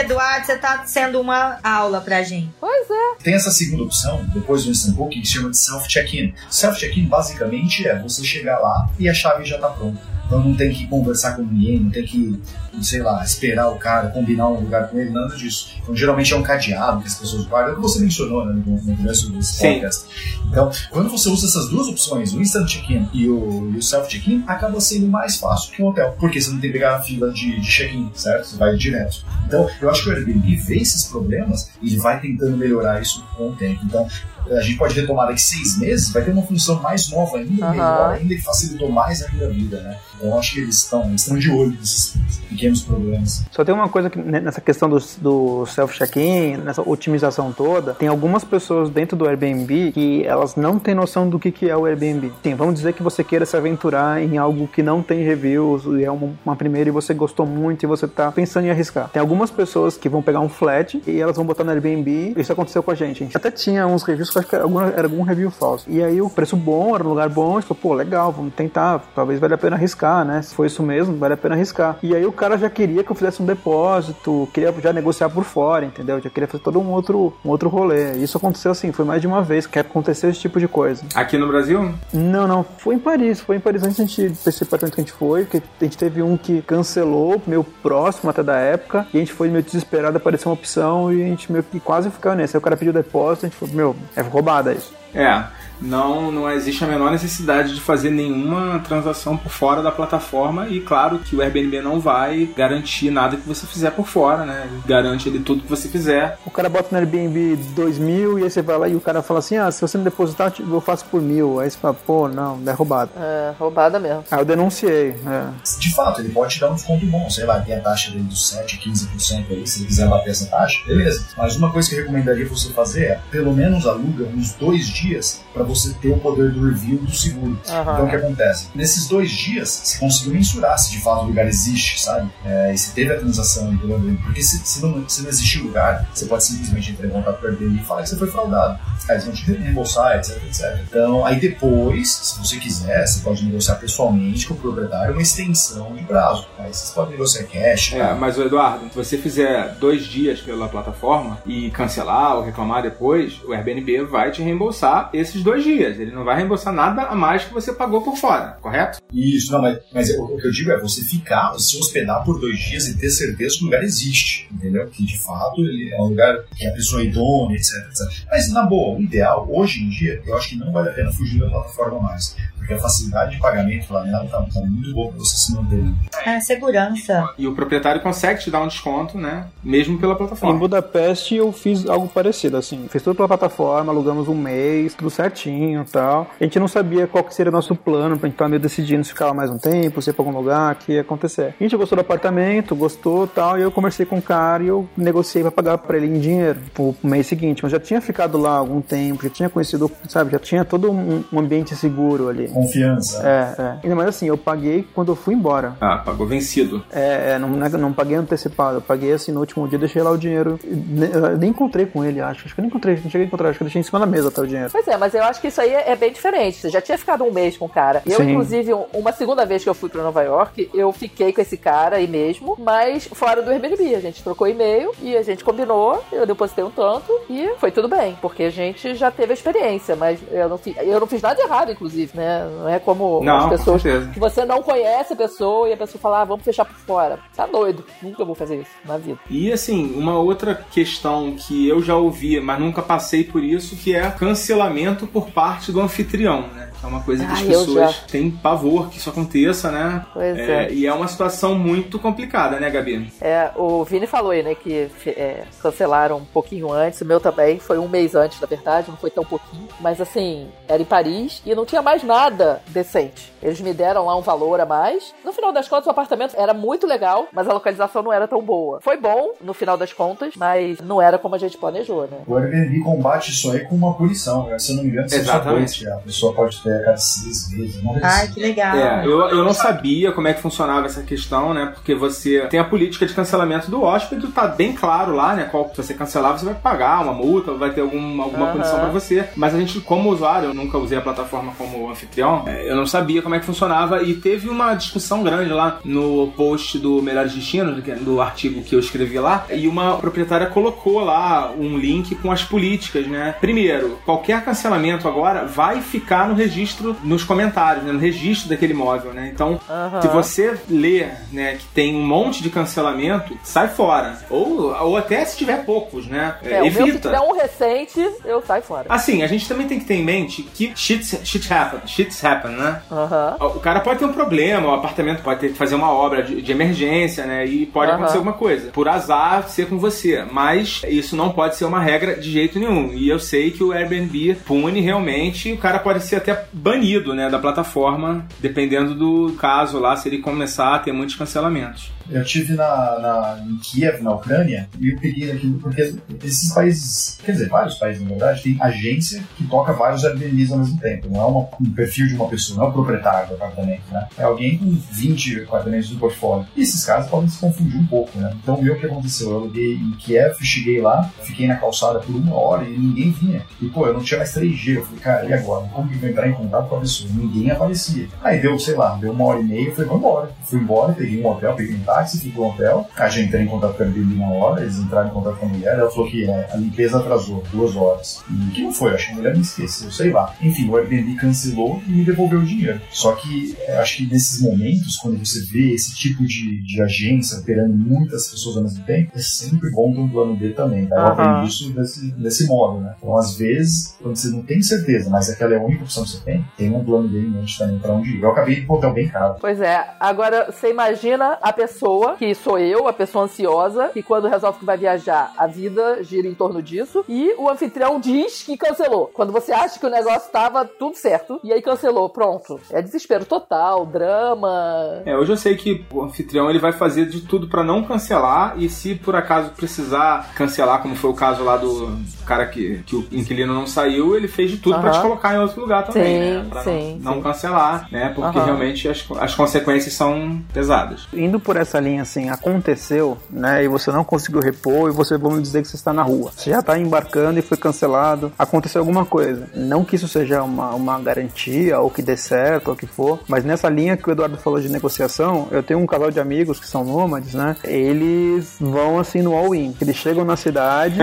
Eduardo, você tá sendo uma aula pra gente. Pois é. Tem essa segunda opção, depois do Instant Booking, que se chama de Self-Check-In. Self-Check-In, basicamente, é você chegar lá e a chave já está pronta. Então não tem que conversar com ninguém, não tem que, sei lá, esperar o cara, combinar um lugar com ele, nada disso. Então geralmente é um cadeado que as pessoas guardam, que você mencionou né, no, começo desse podcast. Então, quando você usa essas duas opções, o Instant Check-in e o, o Self-Check-in, acaba sendo mais fácil que um hotel, porque você não tem que pegar a fila de, de check-in, certo? Você vai direto. Então, eu acho que o Airbnb vê esses problemas e ele vai tentando melhorar isso com o tempo. Então, a gente pode retomar daqui seis meses, vai ter uma função mais nova ainda, Aham. melhor ainda, e facilitou mais ainda a vida, né? Então, eu acho que eles estão, eles estão de olho nesses pequenos problemas. Só tem uma coisa que né, nessa questão do, do self-check-in, nessa otimização toda, tem algumas pessoas dentro do Airbnb que elas não têm noção do que, que é o Airbnb. Sim, vamos dizer que você queira se aventurar em algo que não tem reviews e é uma, uma primeira e você gostou muito e você tá pensando em arriscar. Tem algumas pessoas que vão pegar um flat e elas vão botar no Airbnb. Isso aconteceu com a gente. Gente até tinha uns reviews que acho que era algum, era algum review falso. E aí o preço bom, era um lugar bom, a gente falou, pô, legal, vamos tentar, talvez valha a pena arriscar, né? Se foi isso mesmo, vale a pena arriscar. E aí o cara já queria que eu fizesse um depósito, queria já negociar por fora, entendeu? Já queria fazer todo um outro, um outro rolê. Isso aconteceu assim, foi mais de uma vez que aconteceu esse tipo de coisa. Aqui no Brasil? Não, não, foi em Paris, foi em Paris antes da gente, desse apartamento que a gente foi, que a gente teve um que cancelou, meio próximo até da época, e a gente foi meio desesperado, apareceu uma opção e a gente meio que quase ficou nesse. Aí o cara pediu depósito, a gente falou, meu, é roubada isso. É. Não, não existe a menor necessidade de fazer nenhuma transação por fora da plataforma e claro que o Airbnb não vai garantir nada que você fizer por fora, né? Ele garante ele tudo que você fizer. O cara bota no Airbnb dois mil e aí você vai lá e o cara fala assim, ah, se você não depositar, eu faço por mil. Aí você fala, pô, não, é roubado. É, roubada mesmo. Aí eu denunciei, é. De fato, ele pode te dar um desconto bom, sei lá, tem a taxa dele dos 7, 15% aí, se ele quiser bater essa taxa, beleza. Mas uma coisa que eu recomendaria você fazer é, pelo menos aluga uns dois dias para você ter o poder do review do seguro. Aham. Então o que acontece? Nesses dois dias, você conseguiu mensurar se de fato o lugar existe, sabe? É, e se teve a transação Airbnb. Porque se, se, não, se não existe o lugar, você pode simplesmente entrar em contato com o Airbnb e falar que você foi fraudado. Aí eles vão te reembolsar, etc, etc. Então, aí depois, se você quiser, você pode negociar pessoalmente com o proprietário uma extensão de prazo. Aí vocês podem negociar cash. É, mas o Eduardo, se você fizer dois dias pela plataforma e cancelar ou reclamar depois, o Airbnb vai te reembolsar esses dois dias. Ele não vai reembolsar nada a mais que você pagou por fora, correto? Isso, não, mas, mas o, o que eu digo é você ficar, se hospedar por dois dias e ter certeza que o lugar existe, entendeu? Que de fato ele é um lugar que a pessoa é idônea, etc, etc. Mas na boa, o ideal, hoje em dia, eu acho que não vale a pena fugir da plataforma mais. Porque a facilidade de pagamento lá nela tá, tá muito boa pra você se manter. Né? É, segurança. E o proprietário consegue te dar um desconto, né? Mesmo pela Em plataforma. Budapeste eu fiz algo parecido, assim. Fiz tudo pela plataforma, alugamos um mês, tudo certinho e tal. A gente não sabia qual que seria o nosso plano, pra gente estar meio decidindo se ficava mais um tempo, se ia pra algum lugar, o que ia acontecer. A gente gostou do apartamento, gostou e tal, e eu conversei com o cara e eu negociei pra pagar pra ele em dinheiro pro mês seguinte. Mas já tinha ficado lá algum tempo, já tinha conhecido, sabe, já tinha todo um, um ambiente seguro ali. Confiança. É, é. Ainda mais assim, eu paguei quando eu fui embora. Ah, pagou vencido. É, é, não, não é- não paguei antecipado, eu paguei assim no último dia, deixei lá o dinheiro. Ne- Eu nem encontrei com ele, acho. Acho que eu nem encontrei, não cheguei a encontrar, acho que eu deixei em cima da mesa até o dinheiro. Pois é, mas eu acho que isso aí é bem diferente. Você já tinha ficado um mês com o cara. Eu, Sim. inclusive, um- uma segunda vez que eu fui pra Nova York, eu fiquei com esse cara aí mesmo, mas fora do Airbnb. A gente trocou e-mail e a gente combinou, eu depositei um tanto e foi tudo bem, porque a gente já teve a experiência, mas eu não, fi- eu não fiz nada de errado, inclusive, né? Não é como Não, as com pessoas certeza. que você não conhece a pessoa e a pessoa fala, ah, vamos fechar por fora. Tá doido. Nunca vou fazer isso na vida. E assim, uma outra questão que eu já ouvi, mas nunca passei por isso, que é cancelamento por parte do anfitrião, né? É uma coisa que as pessoas têm pavor que isso aconteça, né? Pois é. E é uma situação muito complicada, né, Gabi? É, o Vini falou aí, né, que é, cancelaram um pouquinho antes, o meu também, foi um mês antes, na verdade, não foi tão pouquinho, mas assim, era em Paris e não tinha mais nada decente. Eles me deram lá um valor a mais. No final das contas, o apartamento era muito legal, mas a localização não era tão boa. Foi bom, no final das contas, mas não era como a gente planejou, né? O Airbnb combate isso aí com uma punição. né? Se eu não me engano, você Exatamente. a pessoa pode ter a cada seis meses. Ai, assim. que legal. É, eu, eu não sabia como é que funcionava essa questão, né? Porque você tem a política de cancelamento do hóspede, tá bem claro lá, né? Qual, se você cancelar, você vai pagar uma multa, vai ter algum, alguma Aham. punição pra você. Mas a gente, como usuário, eu nunca usei a plataforma como anfitrião, é, eu não sabia como é é que funcionava e teve uma discussão grande lá no post do Melhores Destinos, do, do artigo que eu escrevi lá, e uma proprietária colocou lá um link com as políticas, né? Primeiro, qualquer cancelamento agora vai ficar no registro, nos comentários, né? no registro daquele imóvel, né? Então, Aham. se você lê, né, que tem um monte de cancelamento, sai fora. Ou, ou até se tiver poucos, né? É, o meu, se evita. tiver um recente, eu saio fora. Assim, a gente também tem que ter em mente que shit, shit happen, shits happen, né? Aham. O cara pode ter um problema, o apartamento pode ter que fazer uma obra de, de emergência, né? E pode Aham. acontecer alguma coisa. Por azar ser com você. Mas isso não pode ser uma regra de jeito nenhum. E eu sei que o Airbnb pune realmente, o cara pode ser até banido, né, da plataforma, dependendo do caso lá, se ele começar a ter muitos cancelamentos. Eu tive na, na, em Kiev, na Ucrânia, e eu peguei aquilo porque esses países, quer dizer, vários países na verdade, tem agência que toca vários Airbnbs ao mesmo tempo. Não é uma- um perfil de uma pessoa, não é o proprietário do apartamento, né? É alguém com 20 apartamentos no portfólio. E esses casos podem se confundir um pouco, né? Então, o que aconteceu? Eu aluguei em Kiev, cheguei lá, fiquei na calçada por uma hora e ninguém vinha. E, pô, eu não tinha mais 3G. Eu falei, cara, e agora? Como que eu vou entrar em contato com a pessoa? Ninguém aparecia. Aí deu, sei lá, deu uma hora e meia, eu falei, vamos embora. Fui embora, peguei um hotel, peguei um táxi, fui pro hotel. A gente entrei em contato com a Airbnb na hora, eles entraram em contato com a mulher, ela falou que é, a limpeza atrasou duas horas. E que não foi, acho que a mulher me esqueceu, sei lá. Enfim, o Airbnb cancelou e me devolveu o dinheiro. Só que é, acho que nesses momentos, quando você vê esse tipo de, de agência operando muitas pessoas ao mesmo tempo, é sempre bom ter um plano B também. Tá? Eu Aham. aprendi isso desse, desse modo, né? Então, às vezes, quando você não tem certeza, mas aquela é a única opção que você tem, tem um plano B em mente também pra onde ir. Eu acabei de um hotel bem caro. Pois é, agora você imagina a pessoa, que sou eu, a pessoa ansiosa, que quando resolve que vai viajar, a vida gira em torno disso, e o anfitrião diz que cancelou. Quando você acha que o negócio tava tudo certo, e aí cancelou, pronto. É desespero total, drama. É, hoje eu sei que o anfitrião ele vai fazer de tudo pra não cancelar e se por acaso precisar cancelar, como foi o caso lá do cara que, que o inquilino não saiu, ele fez de tudo pra Aham. te colocar em outro lugar também, Sim, né? Pra sim, não, não sim. cancelar, né? Porque realmente as, as consequências são pesadas. Indo por essa linha assim, aconteceu, né? E você não conseguiu repor e você vamos dizer que você está na rua. Você já está embarcando e foi cancelado. Aconteceu alguma coisa. Não que isso seja uma, uma garantia ou que dê certo ou o que for, mas nessa linha que o Eduardo falou de negociação, eu tenho um casal de amigos que são nômades, né? Eles vão assim no all-in. Eles chegam na cidade,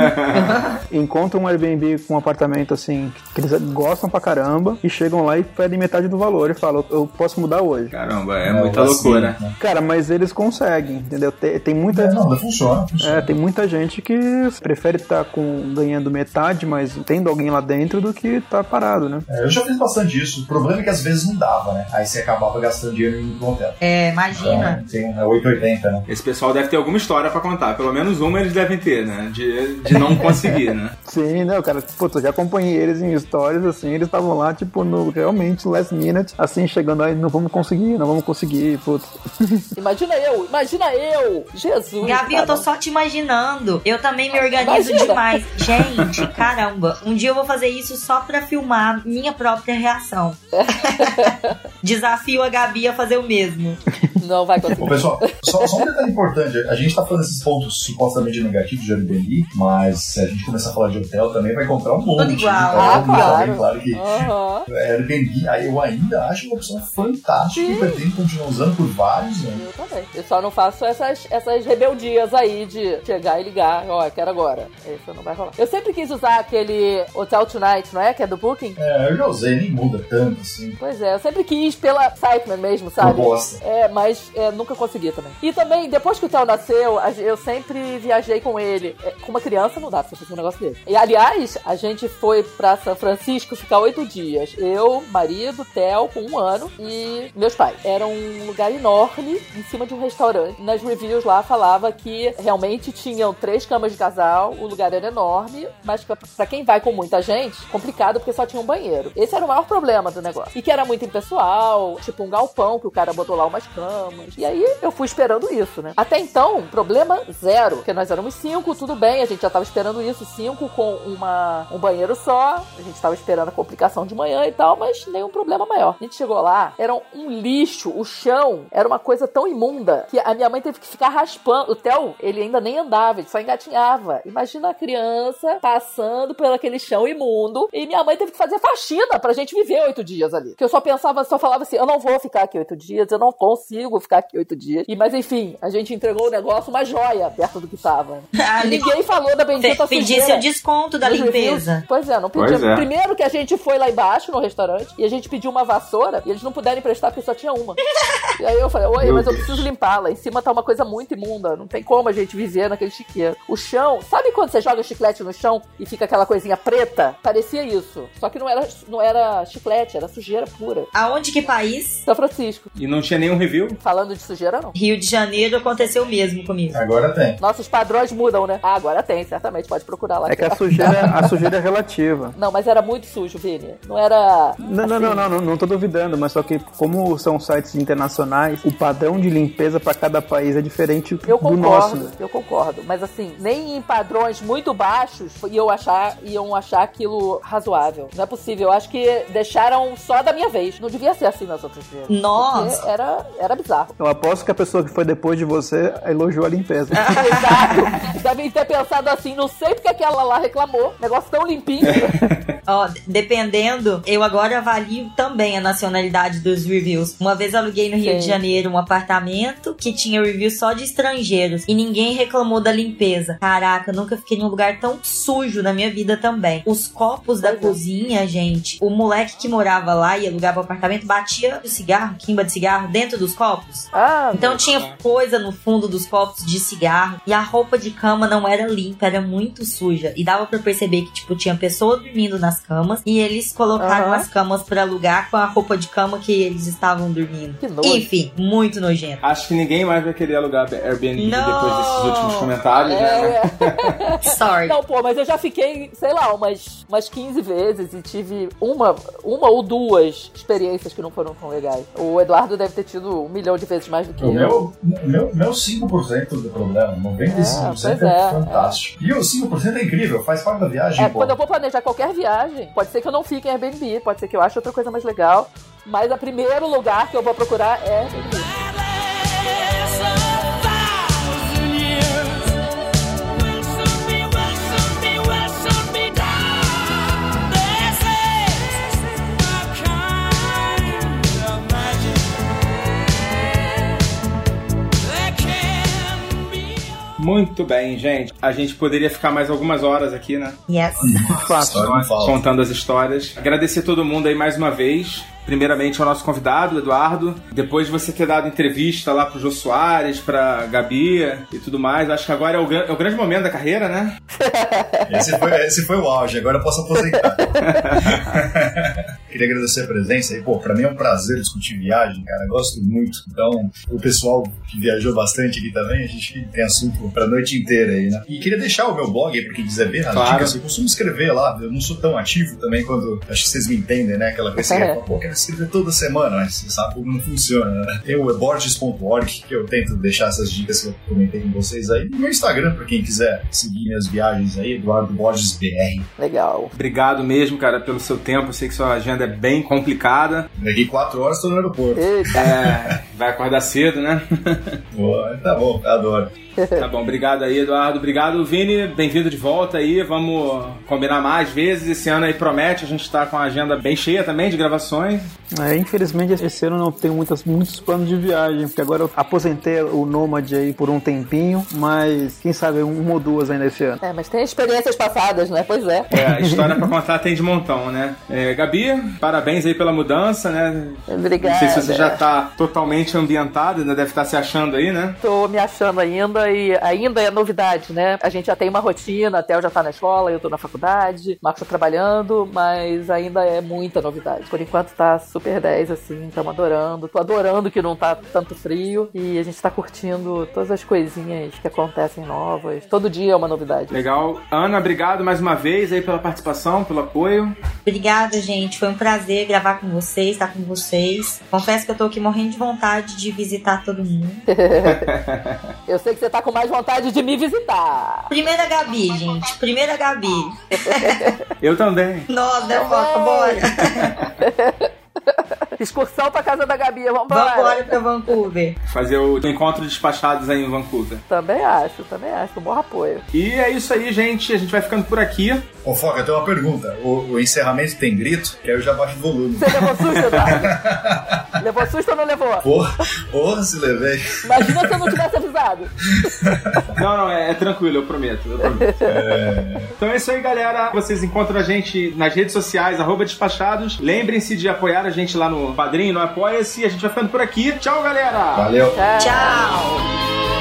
encontram um Airbnb com um apartamento assim que eles gostam pra caramba e chegam lá e pedem metade do valor e falam: Eu posso mudar hoje. Caramba, é, É, muita assim, loucura. né? Cara, mas eles conseguem, entendeu? Tem, tem muita. É, não, não funciona, funciona. É, tem muita gente que prefere estar com, ganhando metade, mas tendo alguém lá dentro do que tá parado, né? É, eu já fiz bastante isso. O problema é que às vezes não dava, né? Aí você acabava gastando dinheiro no hotel. É, imagina. Então, tem é 880, né? Esse pessoal deve ter alguma história pra contar. Pelo menos uma eles devem ter, né? De, de não conseguir, né? Sim, né, cara? Pô, eu já acompanhei eles em stories, assim, eles estavam lá, tipo, no realmente last minute, assim, chegando aí, não vamos conseguir, não vamos conseguir, putz. Imagina eu, imagina eu! Jesus! Gabi, eu tô só te imaginando. Eu também me organizo Imagina. demais. Gente, caramba. Um dia eu vou fazer isso só pra filmar minha própria reação. Desafio a Gabi a fazer o mesmo. Não vai Ô, conseguir. pessoal, só, só um detalhe importante. A gente tá falando esses pontos supostamente negativos de Airbnb, mas se a gente começar a falar de hotel também vai encontrar um monte. Tudo igual. Então, Ah, vamos deixar bem claro. claro que Aham. Airbnb aí eu ainda acho uma opção fantástica Sim. e pretendo continuar usando por vários anos. Eu também. Eu só não faço essas, essas rebeldias aí de chegar e ligar. Ó, quero agora. Isso não vai rolar. Eu sempre quis usar aquele Hotel Tonight, não é? Que é do Booking. É, eu já usei, nem muda tanto assim. Pois é, eu sempre quis pela Siteman mesmo, sabe? Proposta. É, mas é, nunca consegui também. E também, depois que o Theo nasceu, eu sempre viajei com ele. É, com uma criança não dá pra fazer um negócio desse. E, aliás, a gente foi pra São Francisco ficar oito dias. Eu, marido, Theo, com um ano, e meus pais. Era um lugar enorme, em cima de um restaurante. Nas reviews lá falava que realmente tinham três camas de casal, o lugar era enorme, mas pra quem vai com muita gente, complicado porque só tinha um banheiro. Esse era o maior problema do negócio. E que era muito impessoal, tipo um galpão que o cara botou lá umas camas. camas. E aí eu fui esperando isso, né? Até então, problema zero. Porque nós éramos cinco, tudo bem, a gente já tava esperando isso, cinco com uma, um banheiro só. A gente tava esperando a complicação de manhã e tal, mas nenhum problema maior. A gente chegou lá, era um lixo, o chão era uma coisa tão imunda que a minha mãe teve que ficar raspando. O Theo, ele ainda nem andava, ele só engatinhava. Imagina a criança passando por aquele chão imundo e minha mãe teve que fazer faxina pra gente viver oito dias ali. Que eu só pensava, só falava assim: eu não vou ficar aqui oito dias, eu não consigo ficar aqui oito dias. E, mas enfim, a gente entregou o negócio uma joia perto do que tava. Ah, E ninguém falou da bendita Pedir seu desconto da limpeza. Pois é, não pediu. é. Primeiro que a gente foi lá embaixo no restaurante e a gente pediu uma vassoura e eles não puderam emprestar porque só tinha uma. e aí eu falei, oi, Meu mas eu preciso limpar. Lá em cima tá uma coisa muito imunda. Não tem como a gente viver naquele chiqueiro. O chão, sabe quando você joga chiclete no chão e fica aquela coisinha preta? Parecia isso. Só que não era, não era chiclete, era sujeira pura. Aonde que país? São Francisco. E não tinha nenhum review? Falando de sujeira, não. Rio de Janeiro aconteceu o mesmo comigo. Agora tem. Nossos padrões mudam, né? Ah, agora tem, certamente. Pode procurar lá. É que a sujeira, a sujeira é relativa. Não, mas era muito sujo, Vini. Não era. Não, não, não, não, não, não tô duvidando, mas só que como são sites internacionais, o padrão de limpeza para cada país é diferente Eu do nosso. concordo, eu concordo. Mas assim, nem em padrões muito baixos iam achar, iam achar aquilo razoável. Não é possível. Eu acho que deixaram só da minha vez. Não devia ser assim nas outras vezes. Nossa! Porque era, era bizarro. Eu aposto que a pessoa que foi depois de você elogiou a limpeza. Exato. Devem ter pensado assim, não sei porque aquela lá reclamou. Negócio tão limpinho. Ó, dependendo, eu agora avalio também a nacionalidade dos reviews. Uma vez aluguei no Rio Sim. de Janeiro um apartamento que tinha review só de estrangeiros e ninguém reclamou da limpeza. Caraca, eu nunca fiquei num lugar tão sujo na minha vida também. Os copos da é. cozinha, gente, o moleque que morava lá e alugava o apartamento batia o cigarro, quimba de cigarro dentro dos copos. Ah, Então tinha coisa no fundo dos copos de cigarro e a roupa de cama não era limpa, era muito suja. E dava pra perceber que, tipo, tinha pessoas dormindo nas camas e eles colocaram Aham. as camas pra alugar com a roupa de cama que eles estavam dormindo. Enfim, muito nojento. Acho que ninguém mais vai querer alugar Airbnb Não. depois desses últimos comentários, né? É. Sorry. Não, pô, mas eu já fiquei, sei lá, umas, umas 15 vezes e tive uma, uma ou duas experiências que não foram tão legais. O Eduardo deve ter tido um milhão de vezes mais do que O eu. meu, meu, meu 5% do problema, 95% É, pois é, é, fantástico. E o 5% é incrível, faz parte da viagem, É, pô. quando eu vou planejar qualquer viagem, pode ser que eu não fique em Airbnb, pode ser que eu ache outra coisa mais legal, mas o primeiro lugar que eu vou procurar é Airbnb. Muito bem, gente. A gente poderia ficar mais algumas horas aqui, né? Yes. História não falta. Contando as histórias. Agradecer todo mundo aí mais uma vez. Primeiramente ao nosso convidado, Eduardo. Depois de você ter dado entrevista lá pro Jô Soares, pra Gabi e tudo mais. Acho que agora é o, é o grande momento da carreira, né? Esse foi, esse foi o auge, agora eu posso aposentar. Queria agradecer a presença aí. Pô, pra mim é um prazer discutir viagem, cara. Gosto muito. Então, o pessoal que viajou bastante aqui também, a gente tem assunto pra noite inteira aí, né? E queria deixar o meu blog aí pra quem quiser ver as Claro. dicas. Eu costumo escrever lá, eu não sou tão ativo também quando. Acho que vocês me entendem, né? Aquela coisa que É. é, pô, quero escrever toda semana, mas você sabe como não funciona, né? Tem o eborges.org, que eu tento deixar essas dicas que eu comentei com vocês aí. E meu Instagram, pra quem quiser seguir minhas viagens aí, Eduardo Borges BR. Legal. Obrigado mesmo, cara, pelo seu tempo. Eu sei que sua agenda é bem complicada. Daqui quatro horas tô no aeroporto. Eita. É, vai acordar cedo, né? Boa, tá bom, adoro. Tá bom, obrigado aí, Eduardo. Obrigado, Vini. Bem-vindo de volta aí. Vamos combinar mais vezes. Esse ano aí promete. A gente tá com a agenda bem cheia também de gravações. É, infelizmente esse ano eu não tenho muitas, muitos planos de viagem, porque agora eu aposentei o Nômade aí por um tempinho, mas quem sabe uma ou duas ainda esse ano. É, mas tem experiências passadas, né? Pois é. É, a história pra contar tem de montão, né? É, Gabi, parabéns aí pela mudança, né? Obrigada. Não sei se você já tá totalmente ambientado, ainda deve estar se achando aí, né? Tô me achando ainda e ainda é novidade, né? A gente já tem uma rotina, a Theo já tá na escola, eu tô na faculdade, o Marcos tá trabalhando, mas ainda é muita novidade. Por enquanto tá super 10, assim, estamos adorando. Tô adorando que não tá tanto frio e a gente tá curtindo todas as coisinhas que acontecem novas. Todo dia é uma novidade. Legal. Ana, obrigado mais uma vez aí pela participação, pelo apoio. Obrigada, gente. Foi um prazer gravar com vocês, estar com vocês. Confesso que eu tô aqui morrendo de vontade vontade de visitar todo mundo. Eu sei que você tá com mais vontade de me visitar. Primeira Gabi, gente. Primeira Gabi. Eu também. Nossa, né, Foca, bora. Excursão pra casa da Gabi, vambora. Vambora pra Vancouver. Fazer o encontro de despachados aí em Vancouver. Também acho, também acho. Um bom apoio. E é isso aí, gente. A gente vai ficando por aqui. Ô, Foca, tem uma pergunta. O, o encerramento tem grito? Que aí eu já baixo o volume. Você levou susto, tá? levou susto ou não levou? Porra, porra, se levei. Imagina se eu não tivesse avisado. Não, não, é, é tranquilo, eu prometo. Eu prometo. Então é isso aí, galera. Vocês encontram a gente nas redes sociais, arroba despachados. Lembrem-se de apoiar a gente lá no Padrinho, no Apoia-se. A gente vai ficando por aqui. Tchau, galera! Valeu. Tchau.